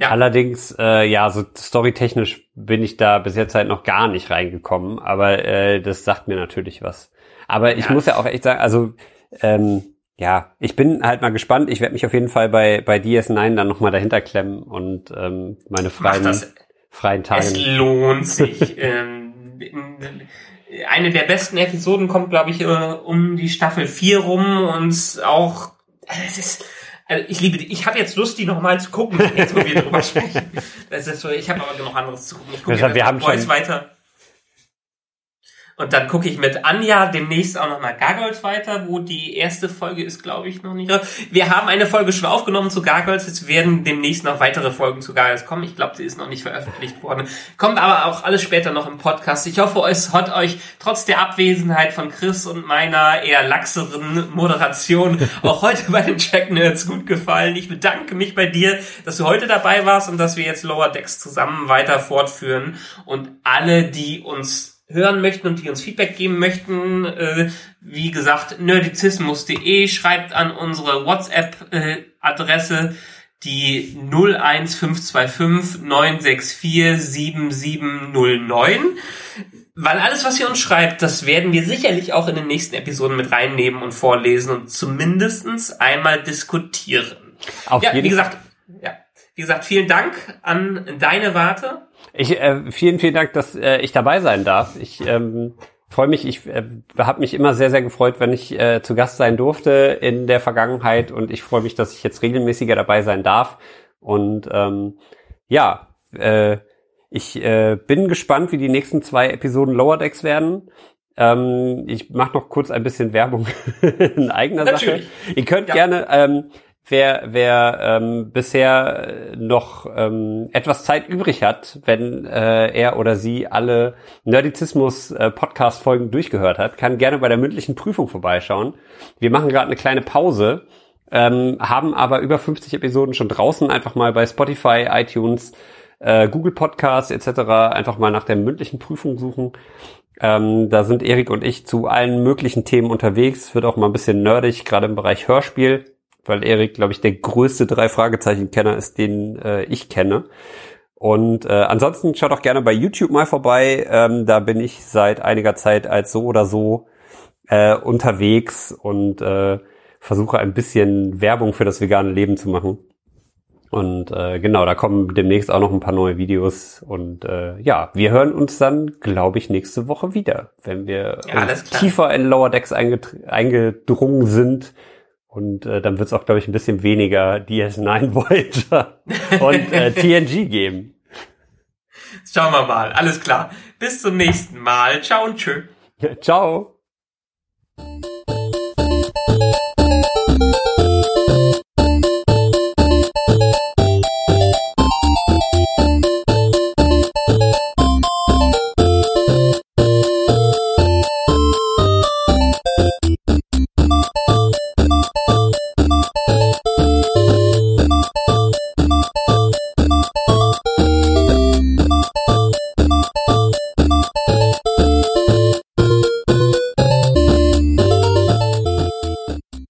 Ja. Allerdings, äh, ja, so storytechnisch bin ich da bis jetzt halt noch gar nicht reingekommen, aber äh, das sagt mir natürlich was. Aber ich Ja. muss ja auch echt sagen, also ähm, ja, ich bin halt mal gespannt. Ich werde mich auf jeden Fall bei bei DS9 dann nochmal dahinter klemmen und ähm, meine freien freien Tage. Es lohnt [LAUGHS] sich. ähm, eine der besten Episoden kommt, glaube ich, äh, um die Staffel 4 rum und auch, es ist, also ich liebe die. Ich habe jetzt Lust, die nochmal zu gucken, jetzt wo wir drüber [LAUGHS] sprechen. Das ist so, ich habe aber genug anderes zu gucken. Ich gucke jetzt wir haben Boys schon- weiter. Und dann gucke ich mit Anja demnächst auch nochmal Gargoyles weiter, wo die erste Folge ist, glaube ich, noch nicht. Wir haben eine Folge schon aufgenommen zu Gargoyles. Es werden demnächst noch weitere Folgen zu Gargoyles kommen. Ich glaube, sie ist noch nicht veröffentlicht worden. Kommt aber auch alles später noch im Podcast. Ich hoffe, es hat euch trotz der Abwesenheit von Chris und meiner eher laxeren Moderation [LAUGHS] auch heute bei den Check Nerds gut gefallen. Ich bedanke mich bei dir, dass du heute dabei warst und dass wir jetzt Lower Decks zusammen weiter fortführen. Und alle, die uns hören möchten und die uns Feedback geben möchten, äh, wie gesagt, nerdizismus.de, schreibt an unsere WhatsApp-Adresse die 01525 964 7709. Weil alles, was ihr uns schreibt, das werden wir sicherlich auch in den nächsten Episoden mit reinnehmen und vorlesen und zumindestens einmal diskutieren. Auf ja, jeden wie gesagt, ja, wie gesagt, vielen Dank an deine Warte. Ich, äh, vielen, vielen Dank, dass äh, ich dabei sein darf. Ich ähm, freue mich, ich äh, habe mich immer sehr, sehr gefreut, wenn ich äh, zu Gast sein durfte in der Vergangenheit und ich freue mich, dass ich jetzt regelmäßiger dabei sein darf. Und ähm, ja, äh, ich äh, bin gespannt, wie die nächsten zwei Episoden Lower Decks werden. Ähm, ich mache noch kurz ein bisschen Werbung [LAUGHS] in eigener Natürlich. Sache. Ihr könnt Ja. gerne, ähm, wer, wer ähm, bisher äh, noch ähm, etwas Zeit übrig hat, wenn äh, er oder sie alle Nerdizismus-Podcast-Folgen durchgehört hat, kann gerne bei der mündlichen Prüfung vorbeischauen. Wir machen gerade eine kleine Pause, ähm, haben aber über 50 Episoden schon draußen, einfach mal bei Spotify, iTunes äh, Google Podcasts etc. einfach mal nach der mündlichen Prüfung suchen. Ähm, da sind Erik und ich zu allen möglichen Themen unterwegs. Wird auch mal ein bisschen nerdig, gerade im Bereich Hörspiel, weil Erik, glaube ich, der größte drei Fragezeichen-Kenner ist, den äh, ich kenne. Und äh, ansonsten schaut auch gerne bei YouTube mal vorbei. Ähm, da bin ich seit einiger Zeit als so oder so äh, unterwegs und äh, versuche ein bisschen Werbung für das vegane Leben zu machen. Und äh, genau, da kommen demnächst auch noch ein paar neue Videos. Und äh, ja, wir hören uns dann, glaube ich, nächste Woche wieder, wenn wir Ja, tiefer in Lower Decks eingedrungen sind. Und äh, dann wird es auch, glaube ich, ein bisschen weniger DS9 Voyager [LAUGHS] und äh, TNG geben. Schauen wir mal. Alles klar. Bis zum nächsten Mal. Ciao und tschö. Ciao.